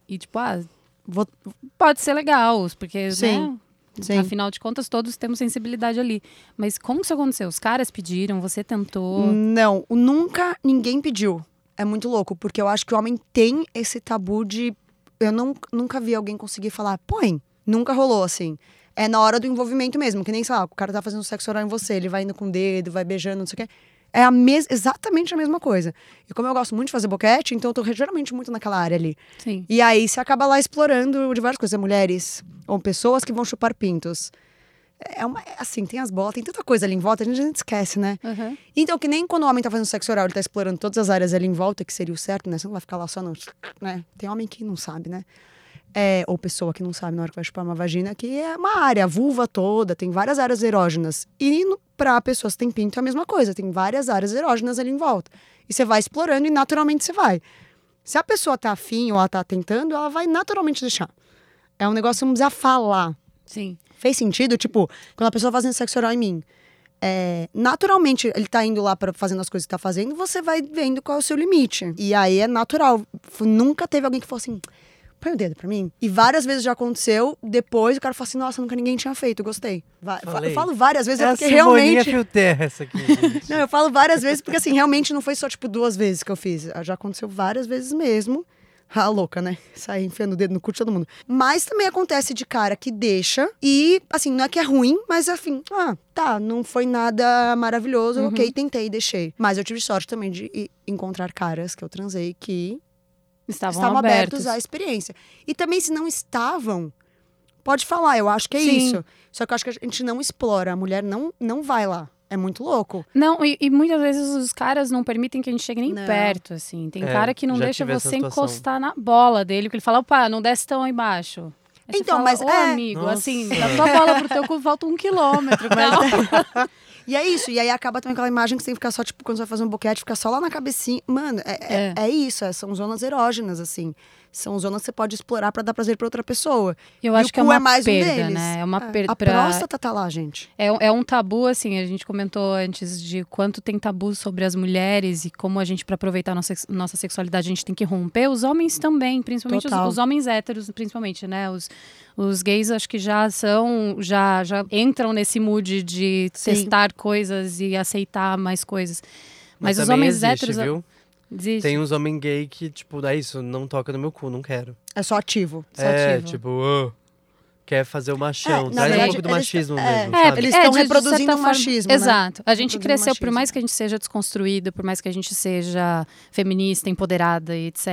e tipo, ah, Vou- pode ser legal, porque, Sim, né? Sim. Afinal de contas, todos temos sensibilidade ali. Mas como isso aconteceu? Os caras pediram, você tentou. Não, nunca ninguém pediu. É muito louco, porque eu acho que o homem tem esse tabu de. Eu não, nunca vi alguém conseguir falar, põe. Nunca rolou assim. É na hora do envolvimento mesmo, que nem, sei lá, o cara tá fazendo sexo oral em você, ele vai indo com o dedo, vai beijando, não sei o quê. É a mes exatamente a mesma coisa. E como eu gosto muito de fazer boquete, então eu tô geralmente muito naquela área ali. Sim. E aí você acaba lá explorando diversas coisas, mulheres ou pessoas que vão chupar pintos. É uma, é assim, tem as bolas, tem tanta coisa ali em volta, a gente, a gente esquece, né? Uhum. Então, que nem quando o homem tá fazendo sexo oral, ele tá explorando todas as áreas ali em volta, que seria o certo, né? Você não vai ficar lá só no. Né? Tem homem que não sabe, né? É, ou pessoa que não sabe na hora que vai chupar uma vagina, que é uma área, a vulva toda, tem várias áreas erógenas. E pra pessoas que têm pinto é a mesma coisa, tem várias áreas erógenas ali em volta. E você vai explorando e naturalmente você vai. Se a pessoa tá afim ou ela tá tentando, ela vai naturalmente deixar. É um negócio que não precisa falar. Sim. Fez sentido? Tipo, quando a pessoa fazendo sexo oral em mim, é, naturalmente ele tá indo lá para fazendo as coisas que tá fazendo, você vai vendo qual é o seu limite. E aí é natural. Nunca teve alguém que falou assim, põe o dedo pra mim. E várias vezes já aconteceu, depois o cara falou assim, nossa, nunca ninguém tinha feito, gostei. Va- Falei. Eu falo várias vezes, É é a porque realmente. Essa aqui. Não, eu falo várias vezes, porque assim, realmente não foi só, tipo, duas vezes que eu fiz. Já aconteceu várias vezes mesmo. Ah, louca, né? Sair enfiando o dedo no cu de todo mundo. Mas também acontece de cara que deixa e, assim, não é que é ruim, mas assim, ah, tá, não foi nada maravilhoso, ok, tentei, deixei. Mas eu tive sorte também de encontrar caras que eu transei que Estavam, estavam abertos. abertos à experiência. E também, se não estavam, pode falar, eu acho que é Sim. isso. Só que eu acho que a gente não explora, a mulher não, não vai lá. É muito louco. Não, e, e muitas vezes os caras não permitem que a gente chegue nem Não. perto, assim. Tem É, cara que não deixa você encostar na bola dele, porque ele fala, opa, não desce tão aí embaixo. Aí você Então, fala, mas Ô, é. amigo, Nossa. assim, da tua bola pro teu cu falta um quilômetro. Mas... E é isso. E aí acaba também aquela imagem que você tem que ficar só, tipo, quando você vai fazer um boquete, ficar só lá na cabecinha. Mano, é, é. é isso. é- são zonas erógenas, assim. São zonas que você pode explorar pra dar prazer pra outra pessoa. Eu E acho o que é cu uma é mais um perda, deles. né? É uma É. perda A pra... próstata tá lá, gente. É, é um tabu, assim, a gente comentou antes de quanto tem tabu sobre as mulheres e como a gente, para aproveitar nossa, nossa sexualidade, a gente tem que romper. Os homens também, principalmente os, os homens héteros, principalmente, né? Os, os gays acho que já são, já, já entram nesse mood de Sim. testar coisas e aceitar mais coisas. Mas, os também homens existe, héteros. viu? Existe. Tem uns homens gay que, tipo, é isso, não toca no meu cu, não quero. É só ativo. Só é, ativo. tipo, "Ah, quer fazer o machão. É, Traz um verdade, pouco do eles- machismo é, mesmo, É, sabe? eles é, estão de reproduzindo o machismo, né? Exato. A gente cresceu, por mais que a gente seja desconstruído, por mais que a gente seja feminista, empoderada e etc.,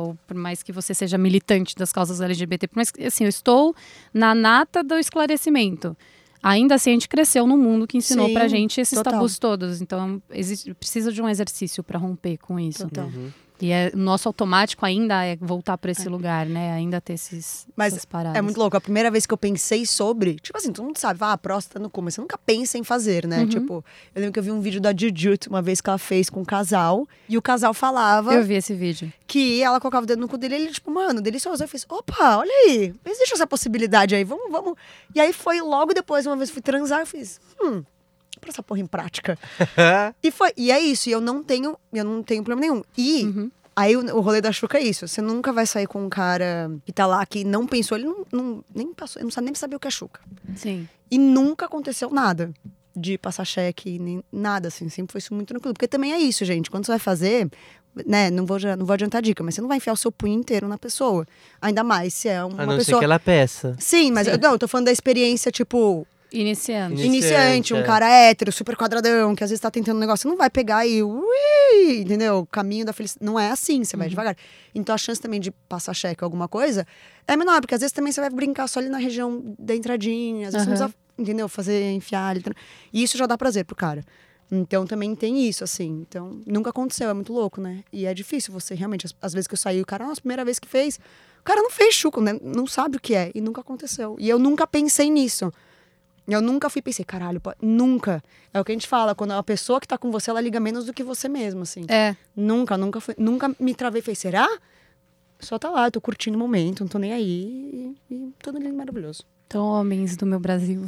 ou por mais que você seja militante das causas LGBT, por mais que, assim, eu estou na nata do esclarecimento. Ainda assim, a gente cresceu num mundo que ensinou Sim, pra gente esses total. tabus todos. Então, existe, precisa de um exercício pra romper com isso. Total. Uhum. E é, o nosso automático ainda é voltar pra esse lugar, né? Ainda ter esses, Mas essas paradas. É muito louco. A primeira vez que eu pensei sobre, tipo assim, todo mundo sabe, ah, a próstata no cu, mas você nunca pensa em fazer, né? Uhum. Tipo, eu lembro que eu vi um vídeo da Jujut uma vez que ela fez com um casal, e o casal falava Eu vi esse vídeo. que ela colocava o dedo no cu dele e ele, tipo, mano, delicioso. Eu fiz, opa, olha aí, existe essa possibilidade aí, vamos, vamos. E aí foi logo depois, uma vez fui transar, eu fiz, hum, pra essa porra em prática. e foi, e é isso, e eu não tenho, eu não tenho problema nenhum. E Uhum. Aí o, o rolê da Xuca é isso. Você nunca vai sair com um cara que tá lá, que não pensou, ele não, não- nem passou, ele não sabe nem saber o que é Xuca. Sim. E nunca aconteceu nada de passar cheque, nem nada, assim. Sempre foi isso muito tranquilo. Porque também é isso, gente. Quando você vai fazer, né, não vou, já- não vou adiantar dica, mas você não vai enfiar o seu punho inteiro na pessoa. Ainda mais se é uma A não ser pessoa. que ela peça. Sim, mas Sim. Eu, não, eu tô falando da experiência, tipo. Iniciante, iniciante, um é. cara hétero, super quadradão, que às vezes tá tentando um negócio, você não vai pegar e, ui, entendeu? O caminho da felicidade. Não é assim, você vai devagar. Então a chance também de passar cheque ou alguma coisa é menor, porque às vezes também você vai brincar só ali na região da entradinha, às vezes você não precisa, entendeu? Fazer, enfiar ali. E isso já dá prazer pro cara. Então também tem isso, assim. Então, nunca aconteceu, é muito louco, né? E é difícil você realmente, às, às vezes que eu saí, o cara, nossa, primeira vez que fez, o cara não fez chuco, né? Não sabe o que é. E nunca aconteceu. E eu nunca pensei nisso. Eu nunca fui pensei, caralho, pô, nunca. É o que a gente fala, quando a pessoa que tá com você, ela liga menos do que você mesmo, assim. É. Nunca, nunca fui, nunca me travei e falei, será? Só tá lá, eu tô curtindo o momento, não tô nem aí. E, e tudo lindo, maravilhoso. Então, homens do meu Brasil.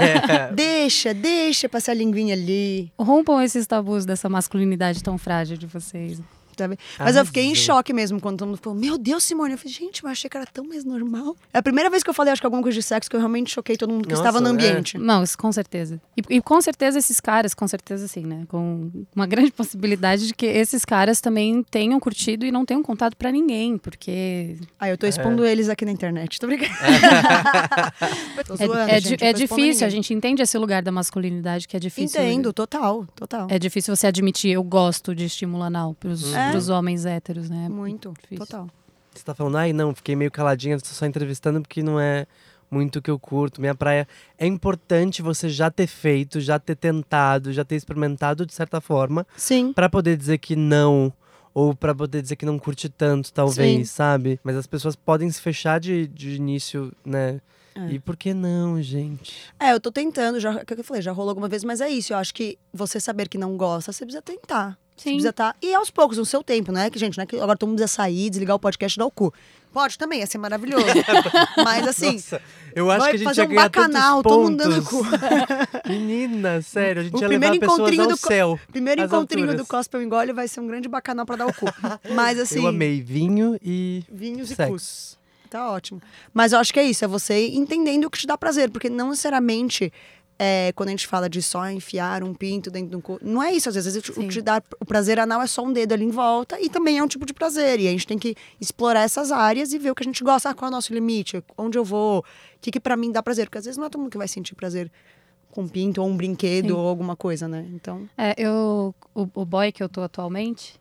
Deixa, deixa passar a linguinha ali. Rompam esses tabus dessa masculinidade tão frágil de vocês. Sabe? Mas eu fiquei em choque mesmo quando todo mundo falou: Meu Deus, Simone. Eu falei: Gente, mas achei que era tão mais normal. É a primeira vez que eu falei, acho que alguma coisa de sexo, que eu realmente choquei todo mundo que Nossa, estava no é. ambiente. Não, isso com certeza. E, e com certeza esses caras, com certeza sim, né? Com uma grande possibilidade de que esses caras também tenham curtido e não tenham contado pra ninguém, porque Aí eu tô expondo eles aqui na internet. Tô brincando. tô é, zoando, é gente, é difícil, a gente entende esse lugar da masculinidade que é difícil. Entendo, total, total. É difícil você admitir, eu gosto de estímulo anal pros, É. pros homens héteros, né? Muito, difícil. total. Você tá falando, ai não, fiquei meio caladinha, tô só entrevistando porque não é muito o que eu curto. Minha praia é importante você já ter feito, já ter tentado, já ter experimentado de certa forma, Sim. Pra poder dizer que não. Ou pra poder dizer que não curte tanto, talvez, Sim. sabe? Mas as pessoas podem se fechar de, de início, né? É. E por que não, gente? É, eu tô tentando, já, que eu falei, já rolou alguma vez, mas é isso. Eu acho que você saber que não gosta, você precisa tentar. Você Sim. precisa estar. E aos poucos, no seu tempo, não é que, gente, não é que agora todo mundo precisa sair, desligar o podcast e dar o cu. Pode também, ia ser maravilhoso. mas assim, Nossa, eu acho que a gente fazer ia um bacanal, todo mundo dando cu. Menina, sério, a gente O ia levar encontrinho ao do co- céu. Primeiro encontrinho alturas. do Cospel Engole vai ser um grande bacanal pra dar o cu. Mas assim. Eu amei vinho e Vinhos e Sexo. cus. Tá ótimo. Mas eu acho que é isso, é você entendendo o que te dá prazer, porque não necessariamente é, quando a gente fala de só enfiar um pinto dentro do cu, não é isso. Às vezes o te o prazer anal é só um dedo ali em volta e também é um tipo de prazer. E a gente tem que explorar essas áreas e ver o que a gente gosta. Ah, qual é o nosso limite? Onde eu vou? O que, que para mim dá prazer? Porque às vezes não é todo mundo que vai sentir prazer com um pinto ou um brinquedo Sim. ou alguma coisa, né? Então. É, eu, o, o boy que eu tô atualmente,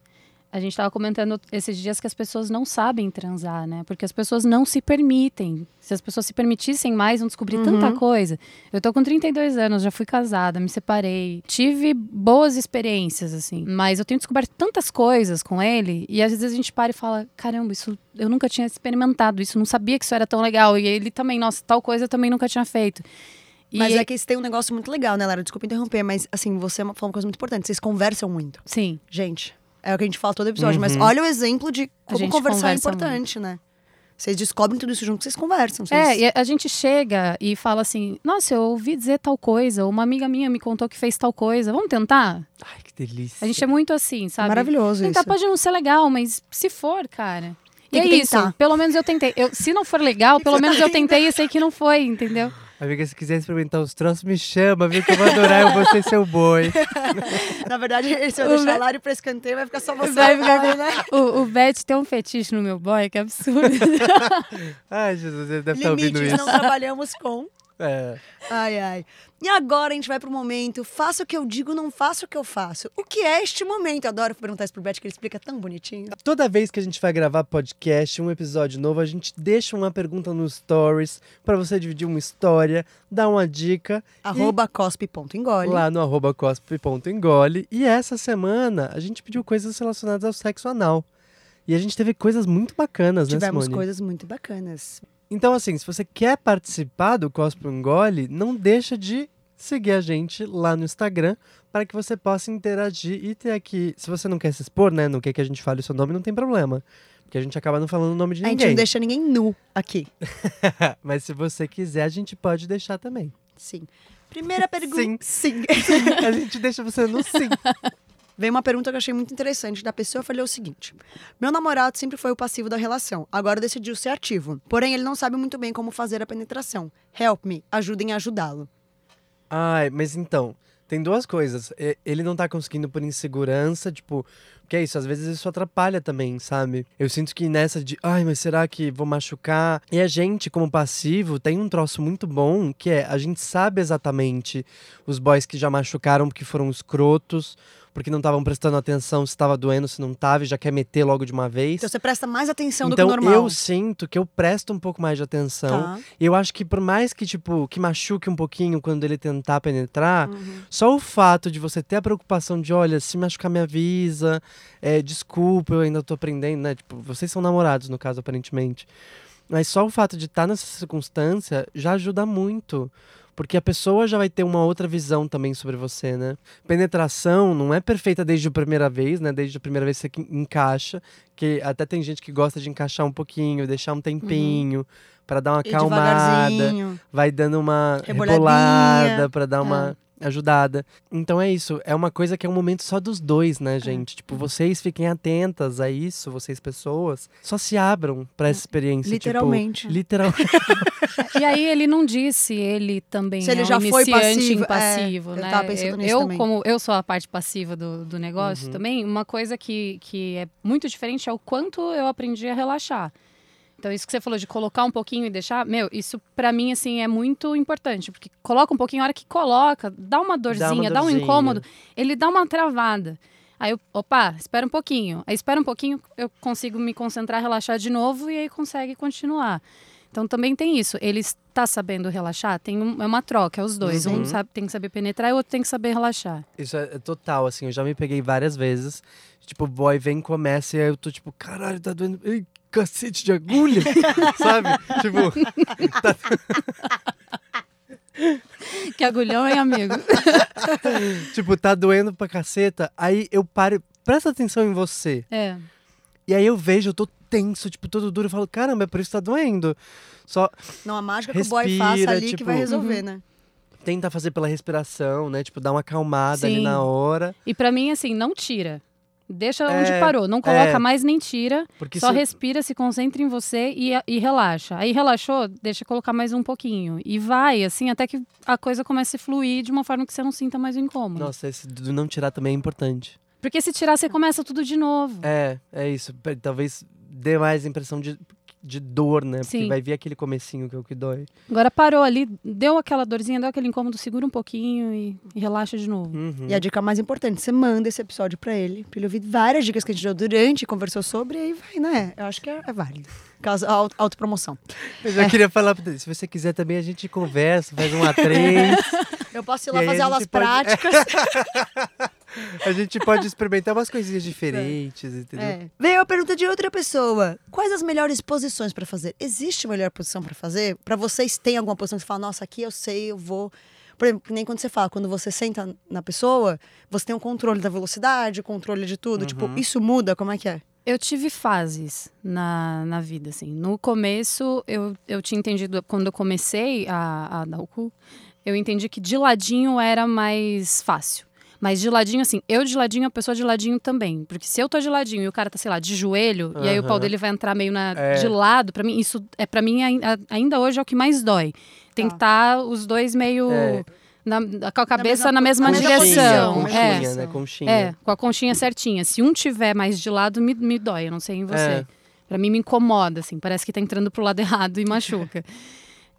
A gente estava comentando esses dias que as pessoas não sabem transar, né? Porque as pessoas não se permitem. Se as pessoas se permitissem mais, vão descobrir tanta coisa. Eu tô com 32 anos, já fui casada, me separei. Tive boas experiências, assim. Mas eu tenho descoberto tantas coisas com ele. E às vezes a gente para e fala: caramba, isso eu nunca tinha experimentado isso, não sabia que isso era tão legal. E ele também, nossa, tal coisa eu também nunca tinha feito. E Mas é que tem um negócio muito legal, né, Lara? Desculpa interromper, mas assim, você falou uma coisa muito importante. Vocês conversam muito. Sim. Gente, é o que a gente fala todo episódio, mas Uhum. olha o exemplo de como conversar é importante, né? Vocês descobrem tudo isso junto, vocês conversam. Vocês... É, e a gente chega e fala assim: nossa, eu ouvi dizer tal coisa, ou uma amiga minha me contou que fez tal coisa, vamos tentar? Ai, que delícia. A gente é muito assim, sabe? Maravilhoso Tentar isso. pode não ser legal, mas se for, cara. Tem e é que isso, tentar. pelo menos eu tentei. Eu, se não for legal, pelo menos tá eu tentei e sei que não foi, entendeu? Amiga, se quiser experimentar os troços, me chama, viu? Que eu vou adorar, eu vou ser seu boi. Na verdade, se eu O deixar Lari pra escanteio, vai ficar só você. Vai ficar- né? O, o Beth tem um fetiche no meu boy, que absurdo. Ai, Jesus, ele deve estar ouvindo Limites isso. não trabalhamos com. É. Ai, ai. E agora a gente vai pro momento, faça o que eu digo, não faça o que eu faço. O que é este momento? Eu adoro perguntar isso pro Beth, que ele explica tão bonitinho. Toda vez que a gente vai gravar podcast, um episódio novo, a gente deixa uma pergunta nos stories pra você dividir uma história, dar uma dica. Arroba cospe.engole. lá no arroba cospe.engole. E essa semana a gente pediu coisas relacionadas ao sexo anal. E a gente teve coisas muito bacanas, né, Tivemos Simone? coisas muito bacanas. Então, assim, se você quer participar do Cospe Engole, não deixa de seguir a gente lá no Instagram para que você possa interagir e ter aqui. Se você não quer se expor, né? Não quer que a gente fale o seu nome, não tem problema. Porque a gente acaba não falando o nome de A gente ninguém. não deixa ninguém nu aqui. Mas se você quiser, a gente pode deixar também. Sim. Primeira pergunta. Sim. Sim. a gente deixa você no sim. Veio uma pergunta que eu achei muito interessante da pessoa. Eu falei o seguinte: Meu namorado sempre foi o passivo da relação, agora decidiu ser ativo. Porém, ele não sabe muito bem como fazer a penetração. Help me, ajudem a ajudá-lo. Ai, mas então, tem duas coisas. Ele não tá conseguindo por insegurança, tipo, que é isso, às vezes isso atrapalha também, sabe? Eu sinto que nessa de, ai, mas será que vou machucar? E a gente, como passivo, tem um troço muito bom, que é, a gente sabe exatamente os boys que já machucaram porque foram escrotos, porque não estavam prestando atenção se estava doendo, se não tava, e já quer meter logo de uma vez. Então você presta mais atenção Então do que normal. eu sinto que eu presto um pouco mais de atenção. Tá. E eu acho que por mais que, tipo, que machuque um pouquinho quando ele tentar penetrar, Uhum. só o fato de você ter a preocupação de, olha, se machucar me avisa, é, desculpa, eu ainda tô aprendendo, né? Tipo, vocês são namorados, no caso, aparentemente. Mas só o fato de estar nessa circunstância já ajuda muito. Porque a pessoa já vai ter uma outra visão também sobre você, né? Penetração não é perfeita desde a primeira vez, né? Desde a primeira vez que você encaixa. Que até tem gente que gosta de encaixar um pouquinho, deixar um tempinho pra dar uma E acalmada vai dando uma rebolada pra dar Tá. uma ajudada. Então é isso, é uma coisa que é um momento só dos dois, né, gente? Tipo, vocês fiquem atentas a isso, vocês pessoas, só se abram pra essa experiência, Literalmente. tipo, literalmente. E aí ele não disse, ele também Se ele é um já foi iniciante passivo, em é, passivo, eu né? tava pensando eu, nisso eu, também. como eu sou a parte passiva do, do negócio Uhum. também, uma coisa que, que é muito diferente é o quanto eu aprendi a relaxar. Então, isso que você falou de colocar um pouquinho e deixar, meu, isso pra mim, assim, é muito importante. Porque coloca um pouquinho, a hora que coloca, dá uma dorzinha, dá, um dorzinha. incômodo, ele dá uma travada. Aí eu, opa, espera um pouquinho. Aí espera um pouquinho, eu consigo me concentrar, relaxar de novo e aí consegue continuar. Então também tem isso. Ele está sabendo relaxar, tem um- é uma troca, é os dois. Uhum. Um sabe, tem que saber penetrar e o outro tem que saber relaxar. Isso é é total, assim, eu já me peguei várias vezes. Tipo, o boy vem, começa e aí eu tô tipo, caralho, tá doendo. Cacete de agulha, sabe? Tipo, tá- Que agulhão, hein, amigo? tipo, tá doendo pra caceta. Aí eu paro, presta atenção em você. É. E aí eu vejo, eu tô tenso, tipo, todo duro. Eu falo, caramba, é por isso que tá doendo. Só Não, a mágica que o boy Respira, faça ali que tipo- vai resolver, né? tenta fazer pela respiração, né? Tipo, dar uma acalmada ali Sim. na hora. E pra mim, assim, não tira. Deixa É, onde parou. Não coloca é. mais nem tira. Porque só se- respira, se concentra em você e, e relaxa. Aí relaxou, deixa colocar mais um pouquinho. E vai, assim, até que a coisa comece a fluir de uma forma que você não sinta mais o incômodo. Nossa, esse do não tirar também é importante. Porque se tirar, você começa tudo de novo. É, é isso. Talvez dê mais impressão de, de dor, né? Porque Sim. vai vir aquele comecinho que é o que dói. Agora parou ali, deu aquela dorzinha, deu aquele incômodo, segura um pouquinho e, e relaxa de novo. Uhum. E a dica mais importante, você manda esse episódio pra ele, pra ele ouvir várias dicas que a gente deu durante, conversou sobre, e aí vai, né? Eu acho que é, é válido. Caso auto- autopromoção. Eu já queria falar pra ele, se você quiser também a gente conversa, faz um A3. Eu posso ir lá fazer aulas pode- práticas. a gente pode experimentar umas coisinhas diferentes, entendeu? É. Veio a pergunta de outra pessoa. Quais as melhores posições pra fazer? Existe melhor posição pra fazer? Pra vocês tem alguma posição que você fala, nossa, aqui eu sei, eu vou. Por exemplo, que nem quando você fala, quando você senta na pessoa, você tem o controle da velocidade, o controle de tudo. Tipo, isso muda? Como é que é? Eu tive fases na, na vida, assim. No começo, eu, eu tinha entendido, quando eu comecei a, a dar o cu, eu entendi que de ladinho era mais fácil. Mas de ladinho, assim, eu de ladinho, a pessoa de ladinho também. Porque se eu tô de ladinho e o cara tá, sei lá, de joelho, e aí o pau dele vai entrar meio na, É. de lado, pra mim, isso é para mim ainda hoje é o que mais dói. Tem que estar os dois meio. É. Na, com a cabeça na mesma- na mesma direção. posição, é. conchinha, né? Conchinha. É, com a conchinha certinha. Se um tiver mais de lado, me, me dói. Eu não sei em você. É. Pra mim, me incomoda, assim. Parece que tá entrando pro lado errado e machuca.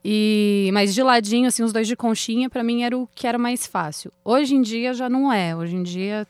E, mas de ladinho, assim, os dois de conchinha, pra mim era o que era mais fácil. Hoje em dia já não é. Hoje em dia,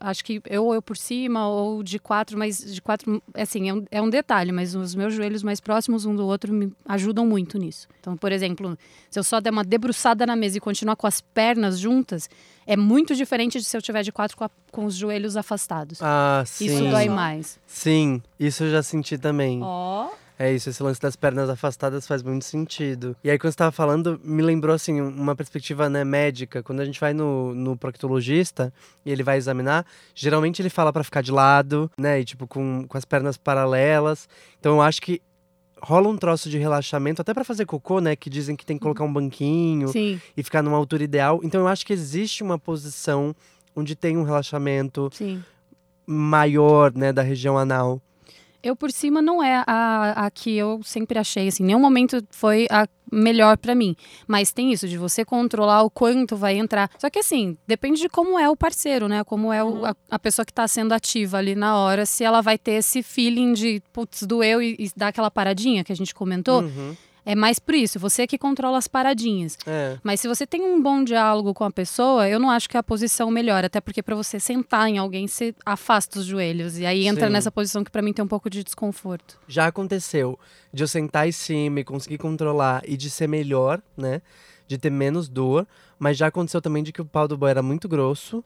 acho que eu ou eu por cima ou de quatro, mas de quatro, assim, é um, é um detalhe, mas os meus joelhos mais próximos um do outro me ajudam muito nisso. Então, por exemplo, se eu só der uma debruçada na mesa e continuar com as pernas juntas, é muito diferente de se eu tiver de quatro com, a- com os joelhos afastados. Ah, sim. Isso dói mais. Sim, isso eu já senti também. Ó. É isso, esse lance das pernas afastadas faz muito sentido. E aí, quando você tava falando, me lembrou, assim, uma perspectiva né, médica. Quando a gente vai no, no proctologista e ele vai examinar, geralmente ele fala pra ficar de lado, né? E, tipo, com, com as pernas paralelas. Então, eu acho que rola um troço de relaxamento, até pra fazer cocô, né? Que dizem que tem que colocar um banquinho Sim, e ficar numa altura ideal. Então, eu acho que existe uma posição onde tem um relaxamento sim. maior, né? Da região anal. Eu por cima não é a, a que eu sempre achei, assim, nenhum momento foi a melhor pra mim. Mas tem isso de você controlar o quanto vai entrar. Só que assim, depende de como é o parceiro, né? Como é o- a, a pessoa que tá sendo ativa ali na hora, se ela vai ter esse feeling de, putz, doeu e, e dar aquela paradinha que a gente comentou. Uhum. É mais por isso, você que controla as paradinhas. É. Mas se você tem um bom diálogo com a pessoa, eu não acho que a posição melhora. Até porque para você sentar em alguém, você afasta os joelhos. E aí entra Sim. nessa posição que para mim tem um pouco de desconforto. já aconteceu de eu sentar em cima e conseguir controlar e de ser melhor, né? De ter menos dor. Mas já aconteceu também de que o pau do boy era muito grosso.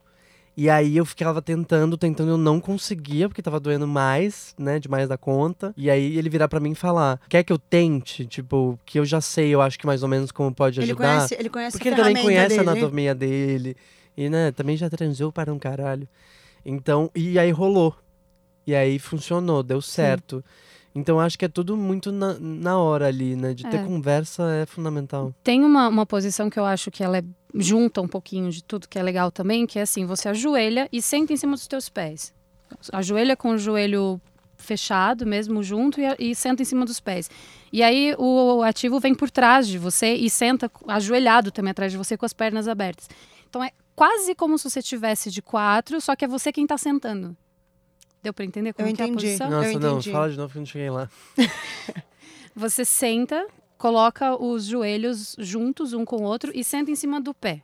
E aí eu ficava tentando, tentando, eu não conseguia, porque tava doendo mais, né? Demais da conta. E aí ele virar pra mim e falar: quer que eu tente? Tipo, que eu já sei, eu acho que mais ou menos como pode Ele ajudar. conhece, ele conhece Porque a ele também conhece a dele. anatomia dele. E, né, também já transou para um caralho. Então, e aí rolou. E aí funcionou, deu certo. Então acho que é tudo muito na, na hora ali, né? De ter É. conversa é fundamental. Tem uma, uma posição que eu acho que ela é junta um pouquinho de tudo que é legal também, que é assim, você ajoelha e senta em cima dos teus pés. Ajoelha com o joelho fechado mesmo junto e, e senta em cima dos pés. E aí o ativo vem por trás de você e senta ajoelhado também atrás de você com as pernas abertas. Então é quase como se você tivesse de quatro, só que é você quem tá sentando. Deu pra entender como Eu que é a entendi. posição? Nossa, não, entendi. fala de novo que eu não cheguei lá. Você senta, coloca os joelhos juntos um com o outro e senta em cima do pé.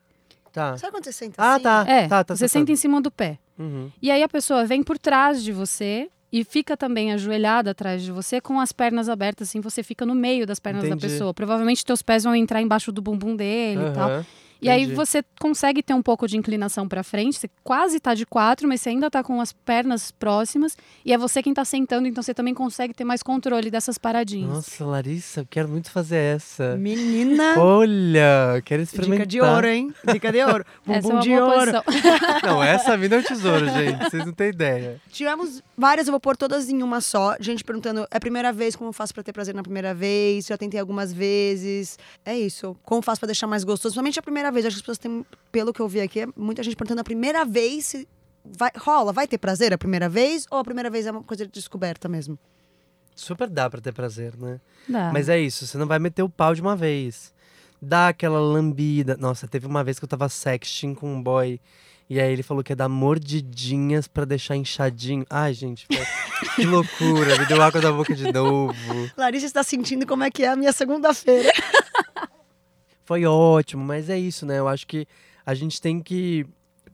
Tá. Sabe quando você senta Ah, assim? tá. É, tá, tá, você tá, senta tá. em cima do pé. Uhum. E aí a pessoa vem por trás de você e fica também ajoelhada atrás de você com as pernas abertas, assim, você fica no meio das pernas da Entendi. pessoa. Provavelmente teus pés vão entrar embaixo do bumbum dele e tal. E aí entendi. você consegue ter um pouco de inclinação pra frente, você quase tá de quatro, mas você ainda tá com as pernas próximas e é você quem tá sentando, então você também consegue ter mais controle dessas paradinhas. Nossa, Larissa, eu quero muito fazer essa. Menina, Olha, quero experimentar. dica de ouro, hein? Dica de ouro. Essa é Bumbum uma de boa ouro. posição. Não, essa vida é um tesouro, gente. Vocês não têm ideia. Tivemos várias, eu vou pôr todas em uma só. Gente perguntando, é a primeira vez, como eu faço pra ter prazer na primeira vez? Já tentei algumas vezes. É isso. Como faço pra deixar mais gostoso? Principalmente a primeira vez. Acho que as pessoas têm, pelo que eu vi aqui, é muita gente perguntando a primeira vez se vai, rola, vai ter prazer a primeira vez? Ou a primeira vez é uma coisa de descoberta mesmo? Super dá pra ter prazer, né? Dá. Mas é isso, você não vai meter o pau de uma vez. Dá aquela lambida. Nossa, teve uma vez que eu tava sexting com um boy E aí ele falou que é dar mordidinhas pra deixar inchadinho. Ai, gente, que loucura. Me deu água da boca de novo. Larissa está sentindo como é que é a minha segunda-feira. Foi ótimo, mas é isso, né? Eu acho que a gente tem que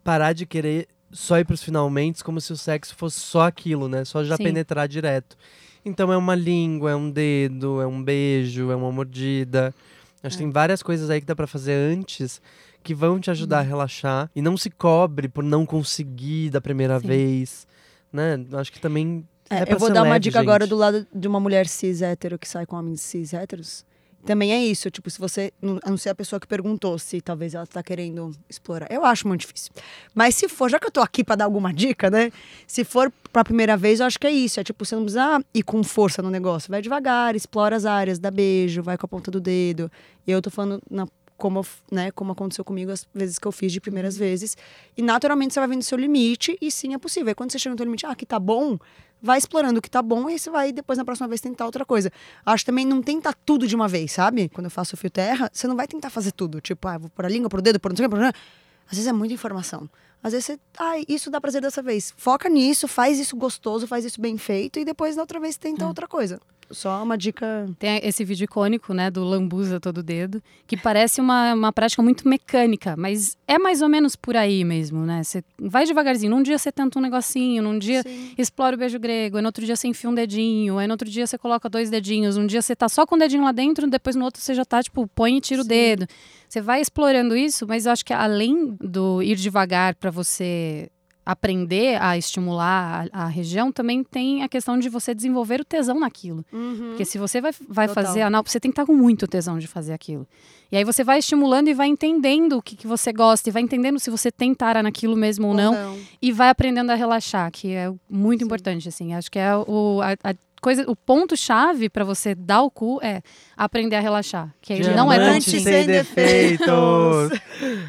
parar de querer só ir pros finalmente como se o sexo fosse só aquilo, né? Só já Sim. penetrar direto. Então é uma língua, é um dedo, é um beijo, é uma mordida. Acho que tem várias coisas aí que dá pra fazer antes que vão te ajudar a relaxar. E não se cobre por não conseguir da primeira Sim. vez, né? Acho que também é, É, eu vou dar uma leve, dica agora gente. do lado de uma mulher cis hétero que sai com homens cis héteros. Também é isso, tipo, se você. A não ser a pessoa que perguntou se talvez ela tá querendo explorar. Eu acho muito difícil. Mas se for, já que eu tô aqui pra dar alguma dica, né? Se for pra primeira vez, eu acho que é isso. É tipo, você não precisa ir com força no negócio. Vai devagar, explora as áreas, dá beijo, vai com a ponta do dedo. Eu tô falando na- como, né, como aconteceu comigo as vezes que eu fiz de primeiras vezes. E naturalmente você vai vendo seu limite e sim é possível. E quando você chega no seu limite, ah, aqui tá bom, vai explorando o que tá bom e você vai depois na próxima vez tentar outra coisa. Acho também não tentar tudo de uma vez, sabe? Quando eu faço o fio terra, você não vai tentar fazer tudo. Tipo, ah, vou pôr a língua, pôr o dedo, pôr não sei o que, pôr... Às vezes é muita informação. Às vezes você, ah, isso dá prazer dessa vez. Foca nisso, faz isso gostoso, faz isso bem feito e depois na outra vez tenta outra coisa. Só uma dica. Tem esse vídeo icônico, né, do lambuza todo dedo, que parece uma, uma prática muito mecânica, mas é mais ou menos por aí mesmo, né? Você vai devagarzinho. Num dia você tenta um negocinho, num dia Sim. explora o beijo grego, aí no outro dia você enfia um dedinho, aí no outro dia você coloca dois dedinhos, um dia você tá só com o dedinho lá dentro, depois no outro você já tá, tipo, põe e tira o Sim. dedo. Você vai explorando isso, mas eu acho que além do ir devagar para você aprender a estimular a, a região, também tem a questão de você desenvolver o tesão naquilo. Porque se você vai, vai Total. fazer anal, você tem que estar com muito tesão de fazer aquilo. E aí você vai estimulando e vai entendendo o que, que você gosta, e vai entendendo se você tem tara naquilo mesmo ou não, e vai aprendendo a relaxar, que é muito Sim. importante, assim. Acho que é o, a, a coisa, o ponto-chave para você dar o cu é aprender a relaxar. Que aí não é tão sem defeitos.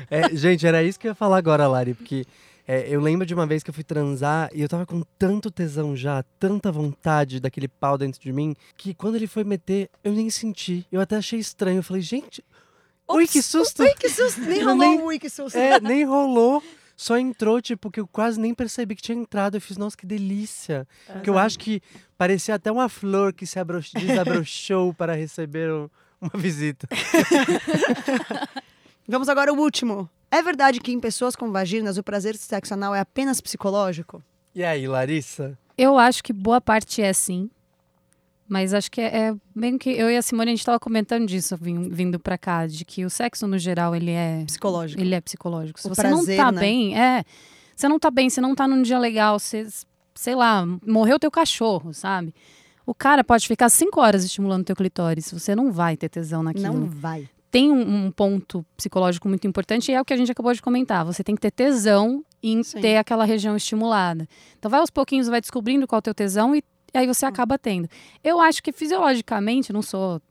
É, gente, era isso que eu ia falar agora, Lari, porque é, eu lembro de uma vez que eu fui transar e eu tava com tanto tesão já, tanta vontade daquele pau dentro de mim, que quando ele foi meter, eu nem senti. Eu até achei estranho. Eu falei, gente, ui, que susto! Ui, que susto! Nem rolou nem- ui, que susto. É, nem rolou. Só entrou, tipo, que eu quase nem percebi que tinha entrado. Eu fiz, nossa, que delícia. Que eu acho que parecia até uma flor que se abro- desabrochou para receber um- uma visita. Vamos agora ao último. É verdade que em pessoas com vaginas o prazer sexo anal é apenas psicológico? E aí, Larissa? Eu acho que boa parte é sim. Mas acho que é, é bem que eu e a Simone a gente tava comentando disso vim- vindo pra cá, de que o sexo no geral ele é Psicológico. ele é psicológico. Se O você prazer, não tá né? bem, é, você não tá bem, você não tá num dia legal, você, sei lá, morreu teu cachorro, sabe? O cara pode ficar cinco horas estimulando teu clitóris, você não vai ter tesão naquilo. Não vai. Tem um, um ponto psicológico muito importante e é o que a gente acabou de comentar. Você tem que ter tesão em Sim. ter aquela região estimulada. Então vai aos pouquinhos, vai descobrindo qual é o teu tesão e, e aí Hum. você acaba tendo. Eu acho que fisiologicamente, não sou,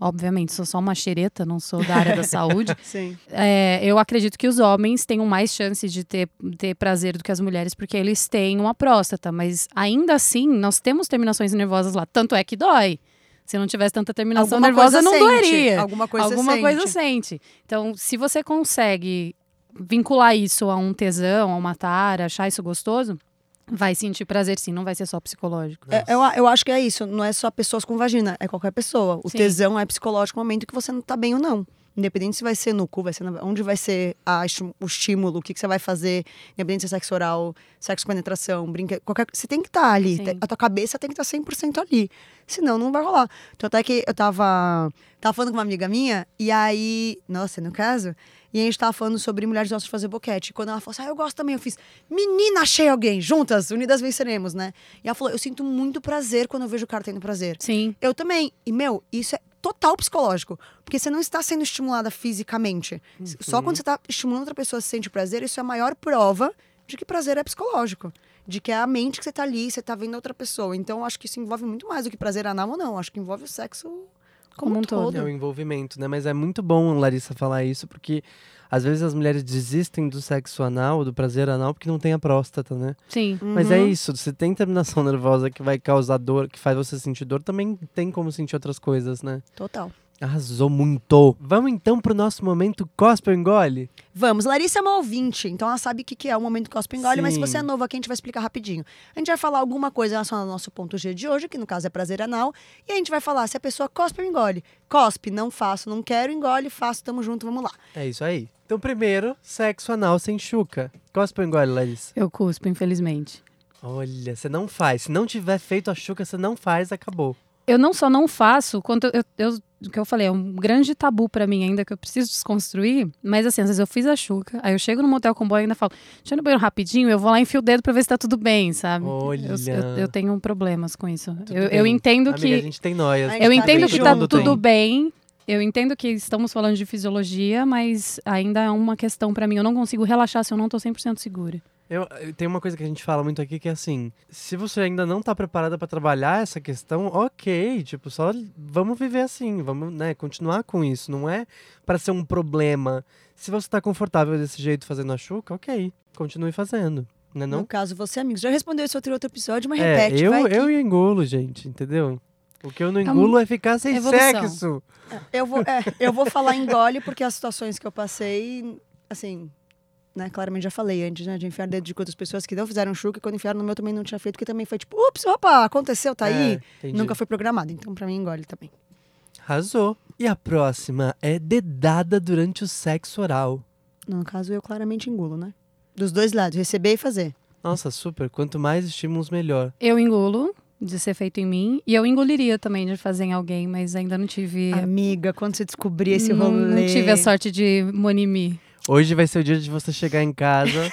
obviamente, sou só uma xereta, não sou da área da saúde. Sim. É, eu acredito que os homens tenham mais chance de ter, ter prazer do que as mulheres, porque eles têm uma próstata. Mas ainda assim, nós temos terminações nervosas lá. Tanto é que dói. Se não tivesse tanta terminação Alguma nervosa, não sente. doeria. Alguma coisa Alguma sente. coisa sente. Então, se você consegue vincular isso a um tesão, a uma tara, achar isso gostoso, vai sentir prazer sim, não vai ser só psicológico. É, eu, eu acho que é isso. Não é só pessoas com vagina, é qualquer pessoa. O Sim. tesão é psicológico no momento que você não tá bem ou não. Independente se vai ser no cu, vai ser na- onde vai ser a o estímulo, o que, que você vai fazer, independente se é sexo oral, sexo com penetração, brinca, qualquer Você tem que estar ali. Sim. A tua cabeça tem que estar 100% ali. Senão não vai rolar. Então, até que eu tava, tava falando com uma amiga minha, e aí. Nossa, no caso. E a gente tava falando sobre mulheres gostam de fazer boquete. E quando ela falou assim, ah, eu gosto também, eu fiz, menina, achei alguém, juntas, unidas venceremos, né? E ela falou, eu sinto muito prazer quando eu vejo o cara tendo prazer. Sim. Eu também. E, meu, isso é total psicológico. Porque você não está sendo estimulada fisicamente. Só quando você está estimulando outra pessoa se sentir prazer, isso é a maior prova de que prazer é psicológico. De que é a mente que você tá ali, você tá vendo outra pessoa. Então, acho que isso envolve muito mais do que prazer anal ou não. Acho que envolve o sexo como, Como um todo. todo. É o envolvimento, né? Mas é muito bom, Larissa, falar isso, porque às vezes as mulheres desistem do sexo anal, do prazer anal, porque não tem a próstata, né? Sim. Mas é Uhum. isso, se tem terminação nervosa que vai causar dor, que faz você sentir dor, também tem como sentir outras coisas, né? Total. Arrasou muito. Vamos então pro nosso momento Cospe ou Engole? Vamos, Larissa é uma ouvinte, então ela sabe o que que é o momento Cospe Engole, mas se você é novo aqui, a gente vai explicar rapidinho. A gente vai falar alguma coisa relacionada ao nosso ponto G de hoje, que no caso é prazer anal, e a gente vai falar se a pessoa cospe ou engole. Cospe, não faço, não quero, engole, faço, tamo junto, vamos lá. É isso aí. Então, primeiro, sexo anal sem chuca. Cospe ou Engole, Larissa? Eu cuspo, infelizmente. Olha, você não faz. Se não tiver feito a chuca, você não faz, acabou. Eu não só não faço, quanto eu, eu- o que eu falei, é um grande tabu pra mim ainda que eu preciso desconstruir. Mas assim, às vezes eu fiz a chuca, aí eu chego no motel com boy e ainda falo, deixa eu ir no banheiro rapidinho, eu vou lá e enfio o dedo pra ver se tá tudo bem, sabe? Olha. Eu, eu- eu tenho problemas com isso. Eu, eu entendo Amiga, que. a gente tem noias. Eu tá entendo que tá tudo tem. bem. Eu entendo que estamos falando de fisiologia, mas ainda é uma questão pra mim. Eu não consigo relaxar se eu não tô 100% segura. Eu, eu- tem uma coisa que a gente fala muito aqui que é assim: se você ainda não tá preparada pra trabalhar essa questão, ok, tipo, só vamos viver assim, vamos, né, continuar com isso. Não é pra ser um problema. Se você tá confortável desse jeito fazendo a chuca, ok, continue fazendo. Né, No não? caso, você, amigos, já respondeu esse outro outro episódio, mas É, repete, eu, eu engulo, gente, entendeu? O que eu não É um- engulo é ficar sem evolução. sexo. Eu vou, é, eu vou falar engole porque as situações que eu passei, assim, né, claramente já falei antes, né, de enfiar dedo de outras pessoas que não fizeram chuca e quando enfiaram no meu também não tinha feito, que também foi tipo, ups, opa, aconteceu, tá aí. É, entendi. Nunca foi programado, então pra mim engole também. Arrasou. E a próxima é dedada durante o sexo oral. No caso, eu claramente engulo, né? Dos dois lados, receber e fazer. Nossa, super. Quanto mais estímulos, melhor. Eu engulo de ser feito em mim. E eu engoliria também de fazer em alguém, mas ainda não tive. Amiga, quando você descobrir esse não, rolê... não tive a sorte de monimi. Hoje vai ser o dia de você chegar em casa,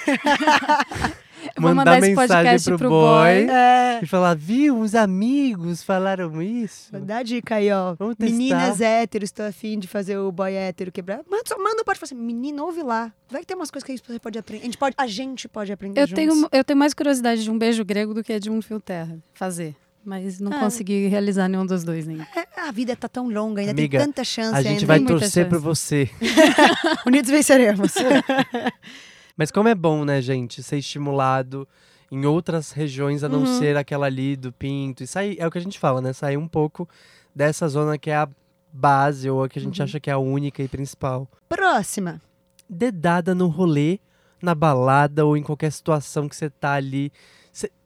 mandar esse podcast pro, pro boy, boy. É, e falar, viu, os amigos falaram isso. dá a dica aí, ó. Vamos testar. Meninas héteros, estou afim de fazer o boy hétero quebrar. Manda, só manda parte assim, menino, ouve lá. Vai que tem umas coisas que você pode aprender. A gente pode, a gente pode aprender Eu juntos. tenho, eu tenho mais curiosidade de um beijo grego do que de um fio terra. Fazer. Mas não Ah. consegui realizar nenhum dos dois ainda. É, a vida tá tão longa, ainda Amiga, tem tanta chance. A gente ainda. vai torcer por você. Unidos venceremos. Mas como é bom, né, gente, ser estimulado em outras regiões a não Uhum. ser aquela ali do pinto. E sair, é o que a gente fala, né? Sair um pouco dessa zona que é a base ou a que a gente Uhum. acha que é a única e principal. Próxima. dedada no rolê, na balada ou em qualquer situação que você tá ali.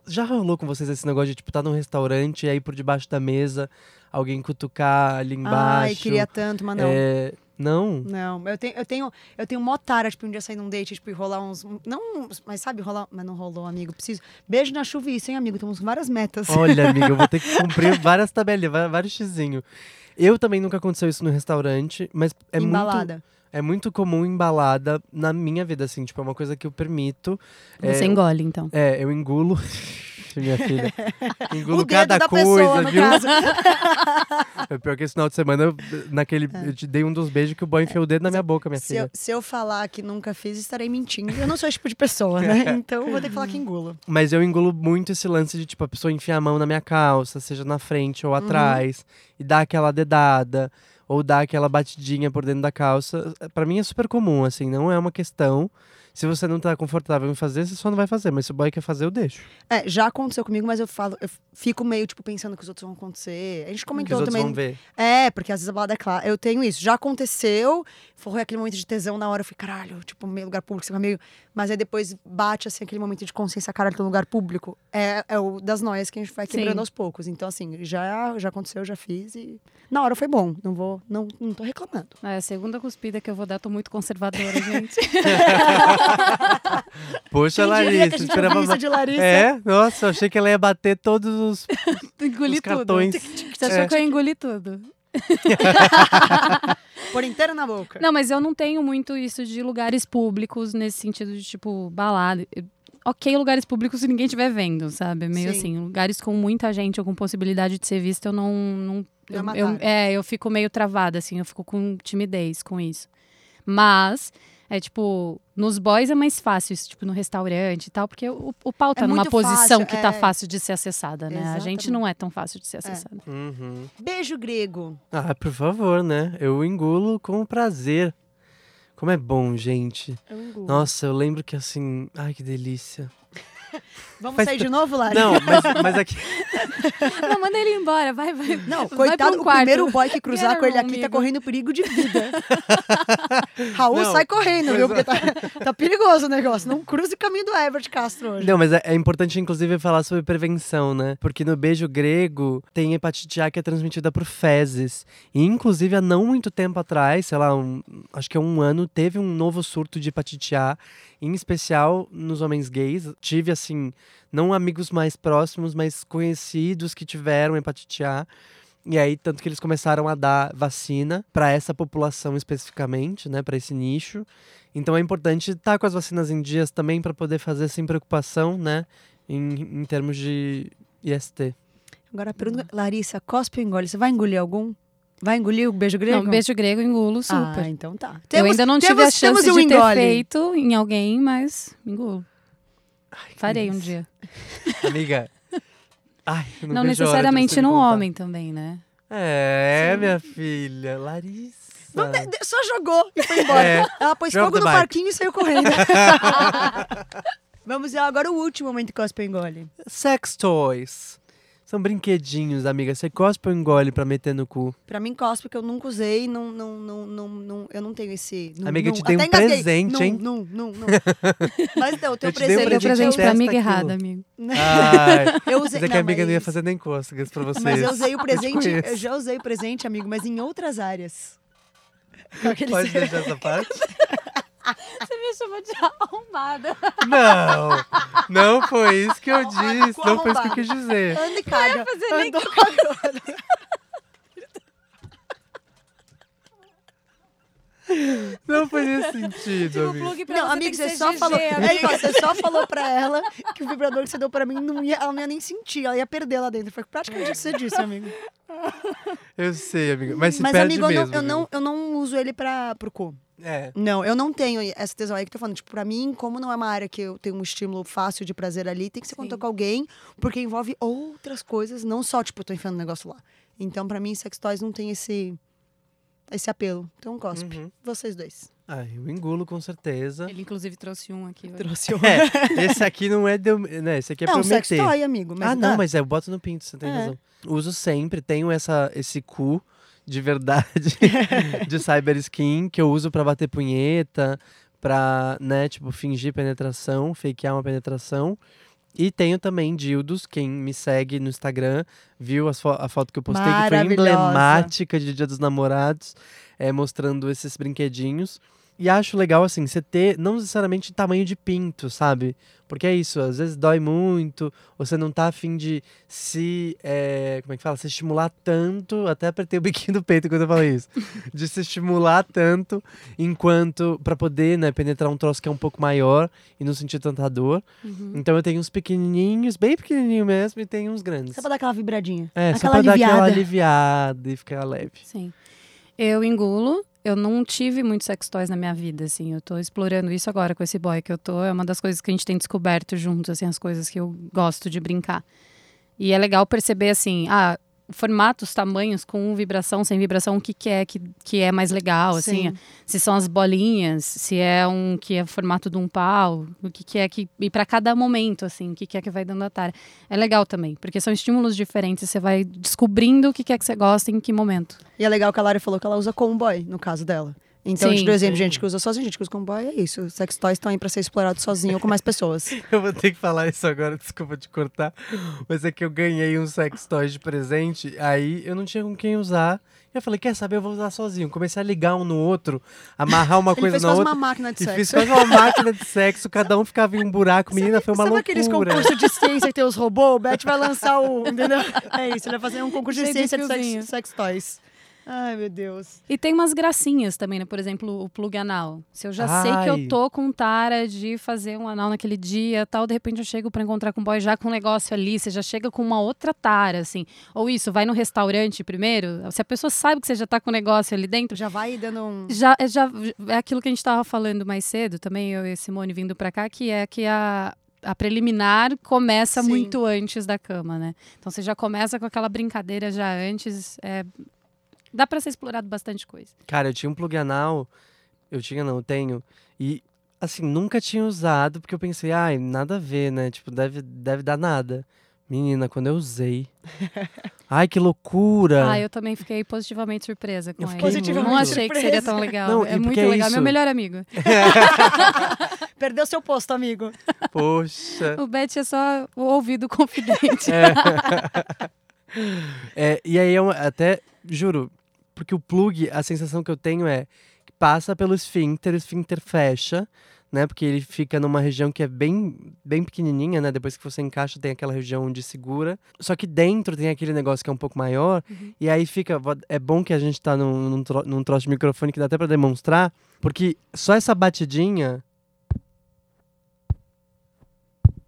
Já rolou com vocês esse negócio de, tipo, tá num restaurante e aí por debaixo da mesa alguém cutucar ali embaixo? Ai, queria tanto, mas não. É, não? Não, eu tenho, eu tenho, eu tenho mó tara, tipo, um dia sair num date, tipo, e rolar uns. Não, mas sabe, rolar. Mas não rolou, amigo. Preciso. Beijo na chuva e isso, hein, amigo? Temos várias metas. Olha, amiga, eu vou ter que cumprir várias tabelinhas, vários xizinhos. Eu também nunca aconteceu isso no restaurante, mas é muito Embalada. É muito comum embalada na minha vida, assim, tipo, é uma coisa que eu permito. Você é, engole, então. É, eu engulo. minha filha. Engulo cada da coisa, pessoa, viu? É pior que esse final de semana, eu, naquele, eu te dei um dos beijos que o boy enfiou o dedo na minha boca, minha Se filha. eu, se eu falar que nunca fiz, estarei mentindo. Eu não sou esse tipo de pessoa, né? Então vou ter que falar que engulo. Mas eu engulo muito esse lance de, tipo, a pessoa enfiar a mão na minha calça, seja na frente ou Uhum. atrás, e dar aquela dedada, ou dar aquela batidinha por dentro da calça. Pra mim é super comum, assim, não é uma questão. Se você não tá confortável em fazer, você só não vai fazer. Mas se o boy quer fazer, eu deixo. É, já aconteceu comigo, mas eu falo, eu fico meio, tipo, pensando que os outros vão acontecer. A gente que os comentou outros também. vão ver. É, porque às vezes a balada é clara. Eu tenho isso. Já aconteceu, foi aquele momento de tesão na hora, eu fui, caralho, tipo, meio lugar público, você fica meio. Mas aí depois bate, assim, aquele momento de consciência, caralho, tô no lugar público. É, é o das noias que a gente vai quebrando Sim. aos poucos. Então, assim, já, já aconteceu, já fiz e. Na hora foi bom. Não vou. Não, não tô reclamando. É a segunda cuspida que eu vou dar, tô muito conservadora, gente. Poxa, Quem diria Larissa, que a gente esperava de Larissa? É, nossa, eu achei que ela ia bater todos os, Engoli os tudo. cartões. Você achou É. que eu engoli tudo? Por inteiro na boca. Não, mas eu não tenho muito isso de lugares públicos nesse sentido de, tipo, balada. Ok, lugares públicos se ninguém estiver vendo, sabe? É Meio Sim. assim, lugares com muita gente ou com possibilidade de ser vista, eu não. não eu, mataram. eu- é, eu fico meio travada, assim, eu fico com timidez com isso. Mas, é tipo, nos boys é mais fácil isso, tipo, no restaurante e tal, porque o, o pau tá É numa posição fácil, que tá é. fácil de ser acessada, né? A gente Exatamente. não é tão fácil de ser acessada. Uhum. Beijo grego. Ah, por favor, né? Eu engulo com prazer. Como é bom, gente. Eu engulo. Nossa, eu lembro que assim. Ai, que delícia. Vamos Faz sair de novo, Lari? Não, mas, mas aqui. Não, manda ele embora, vai, vai. Não, Vai coitado, um o quarto. primeiro boy que cruzar Get com ele aqui tá amigo. correndo perigo de vida. Raul Não, sai correndo, viu? Porque tá, tá perigoso o negócio. Não cruze o caminho do Herbert Castro hoje. Não, mas é, é importante, inclusive, falar sobre prevenção, né? Porque no beijo grego tem hepatite A que é transmitida por fezes. E, inclusive, há não muito tempo atrás, sei lá, um- acho que há um ano, teve um novo surto de hepatite A, em especial nos homens gays. Tive, assim, não amigos mais próximos, mas conhecidos que tiveram hepatite A. E aí, tanto que eles começaram a dar vacina para essa população especificamente, né, para esse nicho. Então é importante estar com as vacinas em dias também para poder fazer sem preocupação, né, em, em termos de IST. Agora a pergunta, Larissa, cospe ou engole? Você vai engolir algum? Vai engolir o beijo grego? Não, beijo grego engulo super. Ah, então tá. eu ainda não tive temos- a chance temos um de ter engole. feito em alguém, mas engulo. Farei um dia. Amiga. Ai, não, Não de necessariamente no homem também, né? É, minha filha, Larissa. Não, de- de- Só jogou e foi embora. É. Ela pôs Drop fogo no mic. parquinho e saiu correndo. Vamos ver agora o último momento cospe ou engole. Sex toys. São brinquedinhos, amiga. Você cospe ou engole pra meter no cu? Pra mim, cospe, que eu nunca usei, não, não, não, não, não, eu não tenho esse. Não, Amiga, eu não, te dei um engasguei. presente, não, hein? Não, não, não. Mas então, o teu Eu te dei um presente. presente, presente pra amiga aquilo. errada, amigo. Ai, Eu usei. mas é que a amiga não ia mas- fazer nem cócegas pra vocês. Mas eu usei o presente, conheço. eu já usei o presente, amigo, mas em outras áreas. Pode deixar essa parte? Você me chamou de arrombada. Não, não foi isso que eu disse. Não foi isso que eu quis dizer. Anda e caga. fazer nem Não foi nesse sentido, Tipo, amigo. Não, amigo, você só ser falou. GG, É, amigo. você só falou pra ela que o vibrador que você deu pra mim não ia, ela não ia nem sentir, ela ia perder lá dentro. Foi praticamente o que você disse, amigo. Eu sei, amiga. Mas se Mas, perde amigo, eu, mesmo. não, eu, viu? não, eu não uso ele pra, pro cu. É. Não, eu não tenho essa tesão aí que eu tô falando. Tipo, pra mim, como não é uma área que eu tenho um estímulo fácil de prazer ali, tem que ser quando eu tô Sim. com alguém, porque envolve outras coisas, não só, tipo, eu tô enfiando um negócio lá. Então, pra mim, sex toys não tem esse, esse apelo. Então, cospe. Uhum. Vocês dois. Ah, eu engulo com certeza. Ele, inclusive, trouxe um aqui. hoje. Trouxe o... É, esse aqui não é de né, esse aqui é não, pra eu sex meter. toy, amigo. Mas, ah, não, mas é, eu boto no pinto, você tem É. razão. Uso sempre, tenho essa, esse cu de verdade de cyber skin que eu uso pra bater punheta, pra, né, tipo, fingir penetração, fakear uma penetração. E tenho também dildos, quem me segue no Instagram viu fo- a foto que eu postei, que foi emblemática de Dia dos Namorados, é, mostrando esses brinquedinhos. E acho legal, assim, você ter, não necessariamente tamanho de pinto, sabe? Porque é isso, às vezes dói muito, você não tá afim de se, é, como é que fala? Se estimular tanto, até apertei o biquinho do peito quando eu falei isso, de se estimular tanto, enquanto, pra poder, né, penetrar um troço que é um pouco maior e não sentir tanta dor. Uhum. Então eu tenho uns pequenininhos, bem pequenininho mesmo, e tenho uns grandes. Só pra dar aquela vibradinha. É, só aquela pra dar aliviada. aquela aliviada e ficar leve. Sim. Eu engulo. Eu não tive muitos sex toys na minha vida, assim. Eu tô explorando isso agora com esse boy que eu tô. É uma das coisas que a gente tem descoberto juntos, assim, as coisas que eu gosto de brincar. E é legal perceber, assim, ah, formatos, tamanhos, com vibração, sem vibração, o que, que é que, que é mais legal, assim. Sim. Se são as bolinhas, se é um que é formato de um pau, o que, que é que. E para cada momento, assim, o que, que é que vai dando a tara. É legal também, porque são estímulos diferentes, você vai descobrindo o que, que é que você gosta em que momento. E é legal que a Lari falou que ela usa comboy, no caso dela. Então, a gente Sim. deu exemplo de gente que usa sozinha, gente que usa comboy, é isso. Sex toys estão aí pra ser explorado sozinho ou com mais pessoas. Eu vou ter que falar isso agora, desculpa te cortar. Mas é que eu ganhei um sex toy de presente, aí eu não tinha com quem usar. E eu falei, quer saber, eu vou usar sozinho. Comecei a ligar um no outro, amarrar uma coisa fez na outra. uma máquina de E sexo. fiz quase uma máquina de sexo, cada um ficava em um buraco. Menina, foi uma Sabe loucura. aqueles concursos de ciência que tem os robôs? O Beth vai lançar o. Entendeu? É isso, ele vai fazer um concurso de Cheio de ciência de fiozinho. sex, sex toys. Ai, meu Deus. E tem umas gracinhas também, né? Por exemplo, o plug anal. Se eu já sei que Ai. eu tô com tara de fazer um anal naquele dia, tal, de repente eu chego pra encontrar com o boy já com um negócio ali, você já chega com uma outra tara, assim. Ou isso, vai no restaurante primeiro, se a pessoa sabe que você já tá com um negócio ali dentro, Já vai dando um. já, é- já é aquilo que a gente tava falando mais cedo também, eu e Simone vindo pra cá, que é que a a preliminar começa Sim. muito antes da cama, né? Então você já começa com aquela brincadeira já antes. é, dá pra ser explorado bastante coisa. Cara, eu tinha um plug anal. Eu tinha, não, eu tenho. E assim, nunca tinha usado, porque eu pensei, ai, nada a ver, né? Tipo, deve, deve dar nada. Menina, quando eu usei. ai, que loucura! Ah, eu também fiquei positivamente surpresa com Eu ele. Positivamente Não achei que seria surpresa. tão legal. Não, é muito é legal. Meu isso. melhor amigo. Perdeu seu posto, amigo. Poxa. O Beth é só o ouvido confidente. É, e aí, eu até, juro, porque o plug, a sensação que eu tenho é que passa pelo esfíncter, o esfíncter fecha, né? Porque ele fica numa região que é bem, bem pequenininha, né? Depois que você encaixa, tem aquela região onde segura. Só que dentro tem aquele negócio que é um pouco maior. E aí fica. É bom que a gente tá num, num, tro- num troço de microfone que dá até pra demonstrar, porque só essa batidinha.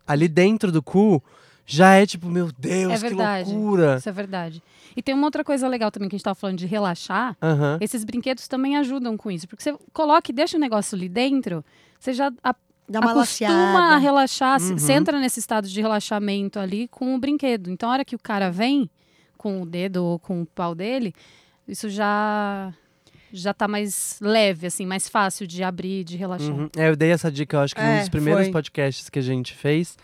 Ali dentro do cu já é tipo, meu Deus, É que verdade. loucura. Isso é verdade. E tem uma outra coisa legal também que a gente tava falando de relaxar. Aham. Esses brinquedos também ajudam com isso. Porque você coloca e deixa o negócio ali dentro, você já a- Dá uma acostuma a relaxar. Uhum. Você entra nesse estado de relaxamento ali com o brinquedo. Então, a hora que o cara vem com o dedo ou com o pau dele, isso já já tá mais leve, assim, mais fácil de abrir, de relaxar. Uhum. É, eu dei essa dica, eu acho que num É, dos primeiros foi. podcasts que a gente fez,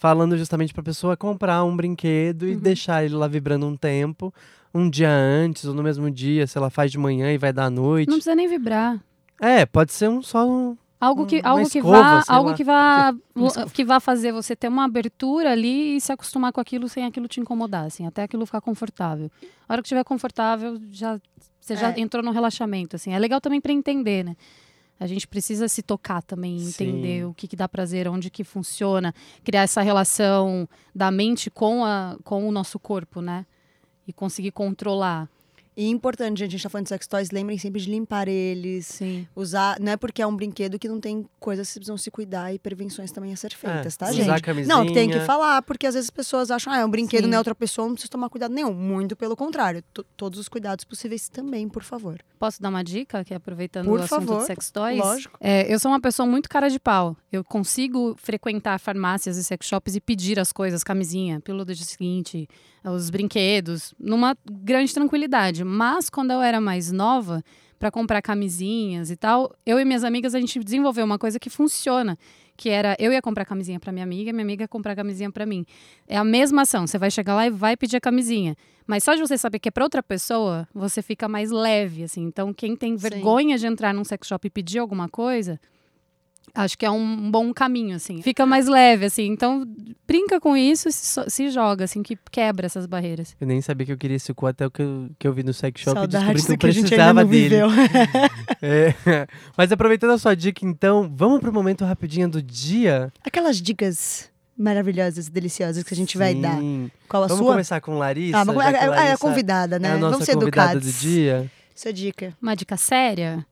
falando justamente pra pessoa comprar um brinquedo Uhum. e deixar ele lá vibrando um tempo, um dia antes ou no mesmo dia, se ela faz de manhã e vai dar à noite. Não precisa nem vibrar. É, pode ser um só um. Algo que, algo que escova, vá, sei algo lá. que vá, que vá fazer você ter uma abertura ali e se acostumar com aquilo sem aquilo te incomodar, assim, até aquilo ficar confortável. A hora que estiver confortável, já você já É. entrou no relaxamento, assim. É legal também para entender, né? A gente precisa se tocar também, entender Sim. o que, que dá prazer, onde que funciona, criar essa relação da mente com, a, com o nosso corpo, né? E conseguir controlar. E importante, gente, a gente tá falando de sex toys, lembrem sempre de limpar eles. Sim. Usar, não é porque é um brinquedo que não tem coisas que precisam se cuidar e prevenções também a ser feitas, tá, usar gente? a camisinha. Não, tem que falar, porque às vezes as pessoas acham, ah, é um brinquedo, Sim. não é outra pessoa, não precisa tomar cuidado nenhum. Muito pelo contrário. To- todos os cuidados possíveis também, por favor. Posso dar uma dica, que é aproveitando Por o assunto favor, de sex toys? lógico. É, eu sou uma pessoa muito cara de pau. Eu consigo frequentar farmácias e sex shops e pedir as coisas, camisinha, pílula do dia seguinte, os brinquedos, numa grande tranquilidade. Mas quando eu era mais nova, para comprar camisinhas e tal, eu e minhas amigas a gente desenvolveu uma coisa que funciona, que era eu ia comprar camisinha para minha amiga, minha amiga ia comprar camisinha para mim. É a mesma ação, você vai chegar lá e vai pedir a camisinha. Mas só de você saber que é para outra pessoa, você fica mais leve, assim. Então, quem tem Sim. vergonha de entrar num sex shop e pedir alguma coisa, acho que é um bom caminho, assim. Fica mais leve, assim. Então, brinca com isso e se, se joga, assim, que quebra essas barreiras. Eu nem sabia que eu queria esse cu até o que eu, que eu vi no sex shop e Saudades descobri do que eu que a precisava não dele. É. Mas aproveitando a sua dica, então, vamos pro momento rapidinho do dia? Aquelas dicas maravilhosas, deliciosas que a gente vai dar. Sim. Qual a Vamos sua? começar com Larissa? Ah, vamos, já que é, é a Larissa convidada, né? É a nossa vamos ser convidada educados. do dia. Sua dica. Uma dica séria,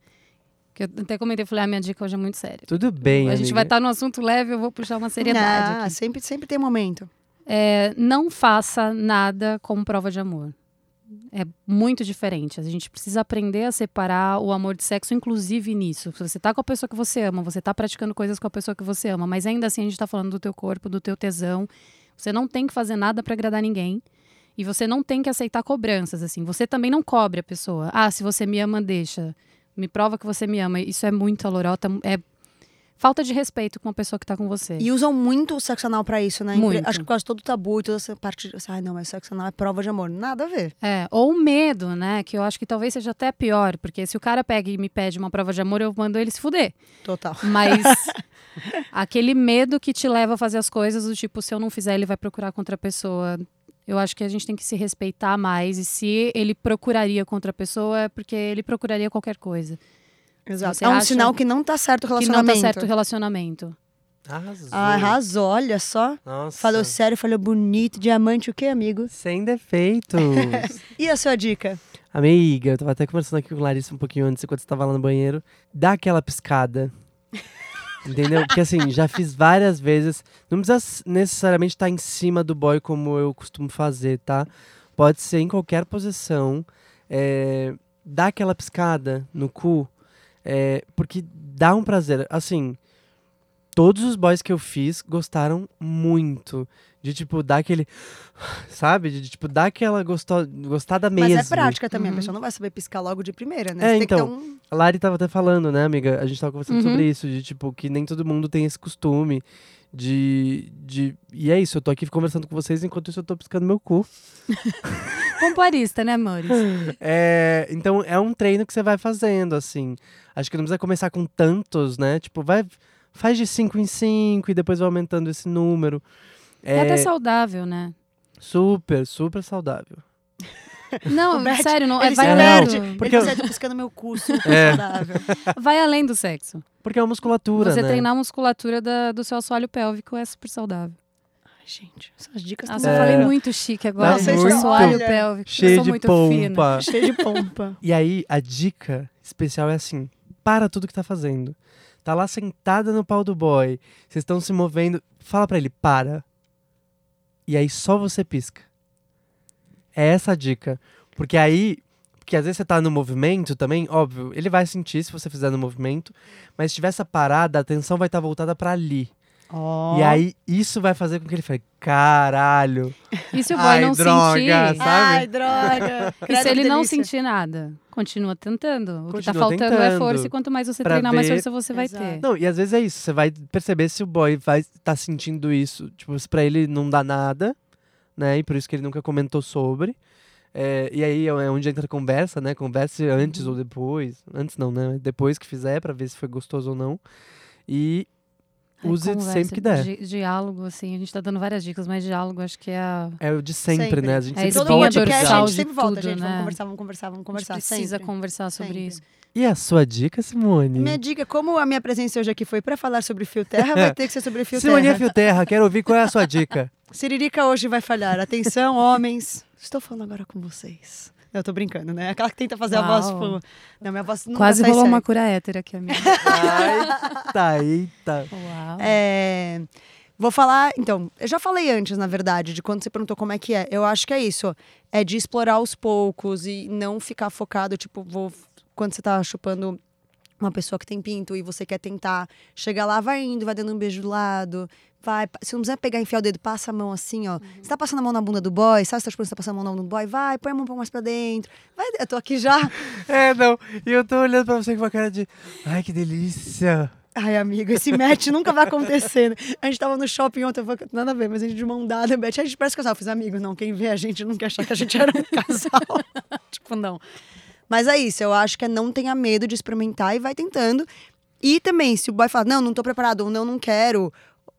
que eu até comentei, falei, ah, minha dica hoje é muito séria. Tudo bem, a gente amiga. vai estar no assunto leve, eu vou puxar uma seriedade Ah, sempre, sempre tem momento. É, não faça nada como prova de amor. É muito diferente. A gente precisa aprender a separar o amor de sexo, inclusive nisso. Se você tá com a pessoa que você ama, você tá praticando coisas com a pessoa que você ama, mas ainda assim a gente tá falando do teu corpo, do teu tesão. Você não tem que fazer nada para agradar ninguém. E você não tem que aceitar cobranças, assim. Você também não cobre a pessoa. Ah, se você me ama, deixa. Me prova que você me ama. Isso é muita lorota. É falta de respeito com a pessoa que tá com você. E usam muito o sexo anal pra isso, né? Muito. Acho que quase todo tabu e toda essa parte. de- Ai, não, mas sexo anal é prova de amor. Nada a ver. É, ou o medo, né? Que eu acho que talvez seja até pior, porque se o cara pega e me pede uma prova de amor, eu mando ele se fuder. Total. Mas aquele medo que te leva a fazer as coisas, do tipo, se eu não fizer, ele vai procurar contra a pessoa. Eu acho que a gente tem que se respeitar mais. E se ele procuraria contra a pessoa, é porque ele procuraria qualquer coisa. Exato. Você É um acha sinal que não tá certo o Que não relacionamento. tá certo o relacionamento. Arrasou. Ah, arrasou, olha só. Nossa. Falou sério, falou bonito, diamante, o quê, amigo? Sem defeitos. E a sua dica? Amiga, eu tava até conversando aqui com a Larissa um pouquinho antes, enquanto você tava lá no banheiro. Dá aquela piscada. Entendeu? Porque assim, já fiz várias vezes. Não precisa necessariamente estar em cima do boy como eu costumo fazer, tá? Pode ser em qualquer posição. É, dá aquela piscada no cu. é, porque dá um prazer. Assim, todos os boys que eu fiz gostaram muito De, tipo, dar aquele. Sabe? De, tipo, dar aquela gosto... gostada Mas mesmo. é prática também, Uhum. a pessoa não vai saber piscar logo de primeira, né? É, então. que ter um. A Lari tava até falando, né, amiga? A gente tava conversando Uhum. sobre isso, de tipo, que nem todo mundo tem esse costume de, de. E é isso, eu tô aqui conversando com vocês enquanto isso eu tô piscando meu cu. Pompoarista, né, amores? É, então é um treino que você vai fazendo, assim. Acho que não precisa começar com tantos, né? Tipo, vai. Faz de 5 em 5 e depois vai aumentando esse número. É, até saudável, né? super, super saudável. Não, Bert, sério, não, é, ele vai além do, Porque ele eu- sai piscando meu cu, super É. saudável. vai além do sexo. Porque é uma musculatura, Você né? treinar a musculatura da- do seu assoalho pélvico é super saudável. Ai, gente, essas dicas Nossa, eu É. falei muito chique agora. Nossa, muito. assoalho pélvico. eu Cheio sou de muito fina. pompa. cheio de pompa. E aí, a dica especial é assim: para tudo que tá fazendo. Tá lá sentada no pau do boy, vocês estão se movendo, fala pra ele, para. E aí só você pisca. É essa a dica. Porque aí, porque às vezes você tá no movimento também, óbvio, ele vai sentir se você fizer no movimento, mas se tiver essa parada, a atenção vai estar voltada pra ali. E aí, isso vai fazer com que ele fale, caralho. E se o boy Ai, não droga, sentir? sabe? Ai, droga. E se ele não sentir nada? Continua tentando. O que tá Continua faltando é força e quanto mais você Pra treinar, mais ver- força você vai Exato. ter. Não, e às vezes é isso. Você vai perceber se o boy vai estar sentindo isso. Tipo, se pra ele não dá nada, né? E por isso que ele nunca comentou sobre. É, e aí é onde entra a conversa, né? Converse antes Uhum. ou depois. Antes não, né? Depois que fizer, pra ver se foi gostoso ou não. E use conversa, sempre que der. di- Diálogo, assim, a gente tá dando várias dicas, mas diálogo acho que é a... é o de sempre, Sempre. né? A gente É sempre volta podcast pra a gente de sempre volta, tudo, gente. né? Vamos conversar, vamos conversar, vamos A gente conversar. precisa sempre. conversar sobre Sempre. isso. E a sua dica, Simone? Minha dica, como a minha presença hoje aqui foi pra falar sobre fio terra, vai ter que ser sobre fio Simone é terra. Fio Terra, quero ouvir qual é a sua dica. Siririca hoje vai falhar. Atenção, homens. Estou falando agora com vocês. Eu tô brincando, né? Aquela que tenta fazer a voz, Uau. tipo... Não, minha voz não Quase rolou uma certo. cura hétera aqui, amiga. Ai, tá, eita. Uau. É, Vou falar, então, eu já falei antes, na verdade, de quando você perguntou como é que é. Eu acho que é isso, é de explorar aos poucos e não ficar focado, tipo, vou quando você tá chupando uma pessoa que tem pinto e você quer tentar chegar lá, vai indo, vai dando um beijo do lado, vai, se não quiser pegar e enfiar o dedo, passa a mão assim, ó. Você tá passando a mão na bunda do boy, sabe se tá chupando, você tá passando a mão na bunda do boy, vai, põe a mão um pouco mais pra dentro. Vai, eu tô aqui já. É, não. E eu tô olhando pra você com uma cara de. Ai, que delícia. Ai, amigo, esse match nunca vai acontecer. né? A gente tava no shopping ontem, eu falei, nada a ver, mas a gente de mão dada, Beth, a gente parece casal. Eu fiz, amigo, não, quem vê a gente não quer achar que a gente era um casal. tipo, não. Mas é isso, eu acho que é não tenha medo de experimentar e vai tentando. E também, se o boy fala, não, não tô preparado, ou não, não quero,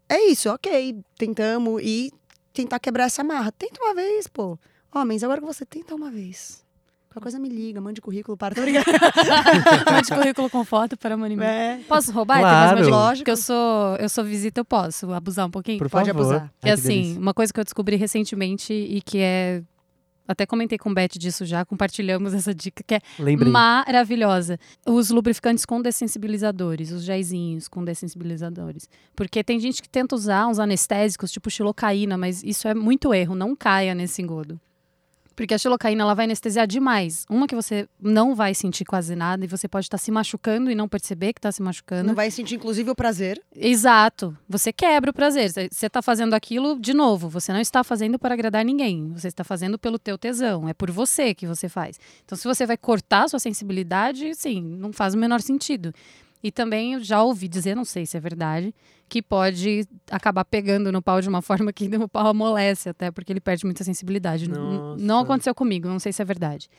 é isso, ok, tentamos e tentar quebrar essa marra. Tenta uma vez, pô. Homens, agora que você tenta uma vez. Qualquer coisa me liga, mande currículo para. Tô brincando. Mande currículo com foto para Monimim. É, Posso roubar? Tem Claro. mais uma eu sou, eu sou visita, eu posso abusar um pouquinho? Por Pode favor. abusar. Que Ai, assim, delícia. uma coisa que eu descobri recentemente e que é. Até comentei com o Beth disso já, compartilhamos essa dica, que é Lembrei. maravilhosa. Os lubrificantes com dessensibilizadores, os géisinhos com dessensibilizadores. Porque tem gente que tenta usar uns anestésicos, tipo xilocaína, mas isso é muito erro, não caia nesse engodo. Porque a xilocaína ela vai anestesiar demais. Uma que você não vai sentir quase nada e você pode estar se machucando e não perceber que está se machucando. não vai sentir, inclusive, o prazer. Exato. Você quebra o prazer. Você está fazendo aquilo de novo. Você não está fazendo para agradar ninguém. Você está fazendo pelo teu tesão. É por você que você faz. Então, se você vai cortar a sua sensibilidade, sim, não faz o menor sentido. E também eu já ouvi dizer, não sei se é verdade, que pode acabar pegando no pau de uma forma que o pau amolece até, porque ele perde muita sensibilidade. Nossa. Não aconteceu comigo, não sei se é verdade.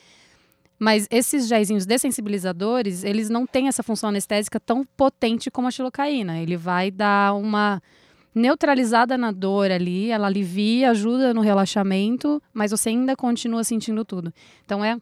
Mas esses géisinhos dessensibilizadores, eles não têm essa função anestésica tão potente como a xilocaína. Ele vai dar uma neutralizada na dor ali, ela alivia, ajuda no relaxamento, mas você ainda continua sentindo tudo. Então é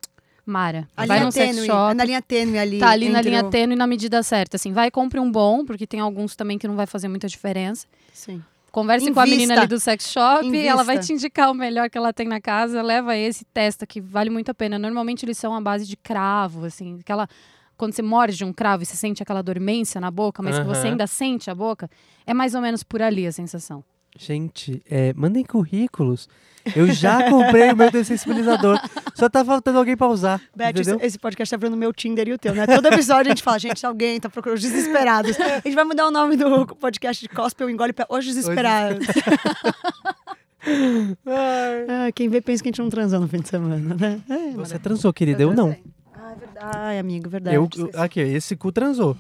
Mara, A vai linha num sex tênue, shop, é na linha tênue ali. tá ali na linha o- tênue na medida certa, assim, vai compre um bom, porque tem alguns também que não vai fazer muita diferença. Sim. Converse com a menina Invista. ali do sex shop, Invista. ela vai te indicar o melhor que ela tem na casa, leva esse, testa, que vale muito a pena. Normalmente eles são à base de cravo, assim, aquela. Quando você morde um cravo e você sente aquela dormência na boca, mas que você ainda sente a boca, é mais ou menos por ali a sensação. Gente, é, mandem currículos. Eu já comprei o meu dessensibilizador. Só tá faltando alguém pra usar. Beth, entendeu? esse, podcast tá virando meu Tinder e o teu, né? Todo episódio a gente fala, gente, alguém tá procurando os desesperados. A gente vai mudar o nome do podcast de Gospel Engole pra Os Desesperados. Ah, quem vê pensa que a gente não transou no fim de semana, né? É, Você mas- transou, querida, eu não. Ah, é verdade. Ai, amigo, verdade. Eu, esqueci. aqui, esse cu transou.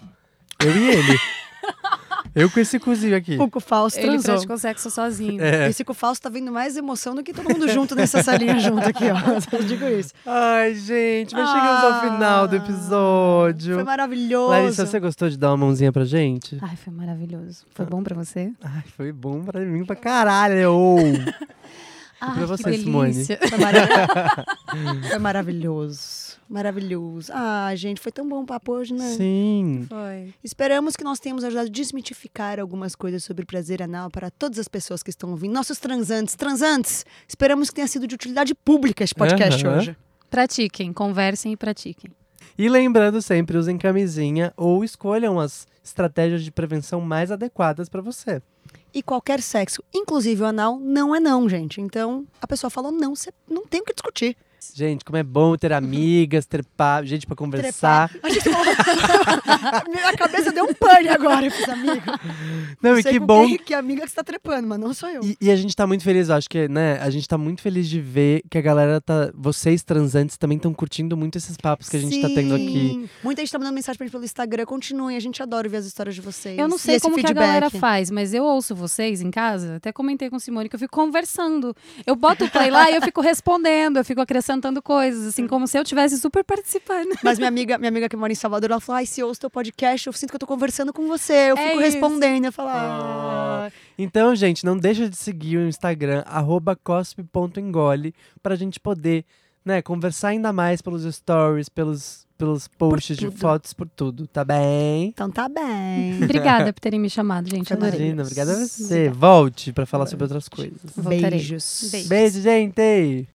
Eu e ele. eu com esse cozinho aqui. O cu falso Ele transou. praticou sexo sozinho. É. Esse cu falso tá vendo mais emoção do que todo mundo junto nessa salinha junto aqui, ó. Eu digo isso. Ai, gente, mas chegamos ao final do Ah, episódio. Foi maravilhoso. Larissa, você gostou de dar uma mãozinha pra gente? Ai, foi maravilhoso. Foi bom pra você? Ai, foi bom pra mim pra caralho. Ai, pra que você, Simone? Foi maravilhoso. Foi maravilhoso. Maravilhoso. Ah, gente, foi tão bom o papo hoje, né? Sim. Foi. Esperamos que nós tenhamos ajudado a desmitificar algumas coisas sobre prazer anal para todas as pessoas que estão ouvindo. Nossos transantes, transantes, esperamos que tenha sido de utilidade pública esse podcast Aham. hoje. Pratiquem, conversem e pratiquem. E lembrando sempre, usem camisinha ou escolham as estratégias de prevenção mais adequadas pra você. E qualquer sexo, inclusive o anal, não é não, gente. Então, a pessoa falou não, você não tem o que discutir. Gente, como é bom ter amigas, ter pa- gente pra conversar. Trepar. A gente falou... Minha cabeça deu um pane agora, eu fiz amigo. Não, e sei que com bom. quem- que amiga que você tá trepando, mas não sou eu. E, e a gente tá muito feliz, eu acho que, né? A gente tá muito feliz de ver que a galera tá. Vocês transantes também estão curtindo muito esses papos que a gente tá tendo aqui. Sim. Muita gente tá mandando mensagem pra gente pelo Instagram. Continuem, a gente adora ver as histórias de vocês. Eu não E sei como que a feedback. galera faz, mas eu ouço vocês em casa. Até comentei com o Simone que eu fico conversando. Eu boto o play lá e eu fico respondendo, eu fico acrescentando coisas, assim, como se eu tivesse super participando. Mas minha amiga, minha amiga que mora em Salvador, ela falou: Ai, se eu ouço teu podcast, eu sinto que eu tô conversando com você. Eu É fico isso. respondendo. Eu falo, ah. Então, gente, não deixa de seguir o Instagram, arroba cospe.engole, pra gente poder, né, conversar ainda mais pelos stories, pelos, pelos posts de fotos, por tudo, tá bem? Então tá bem. Obrigada por terem me chamado, gente. Adorei. Imagina, obrigada a você. Volte pra falar sobre outras coisas. Voltarei. Beijos. Beijo. Beijo, gente!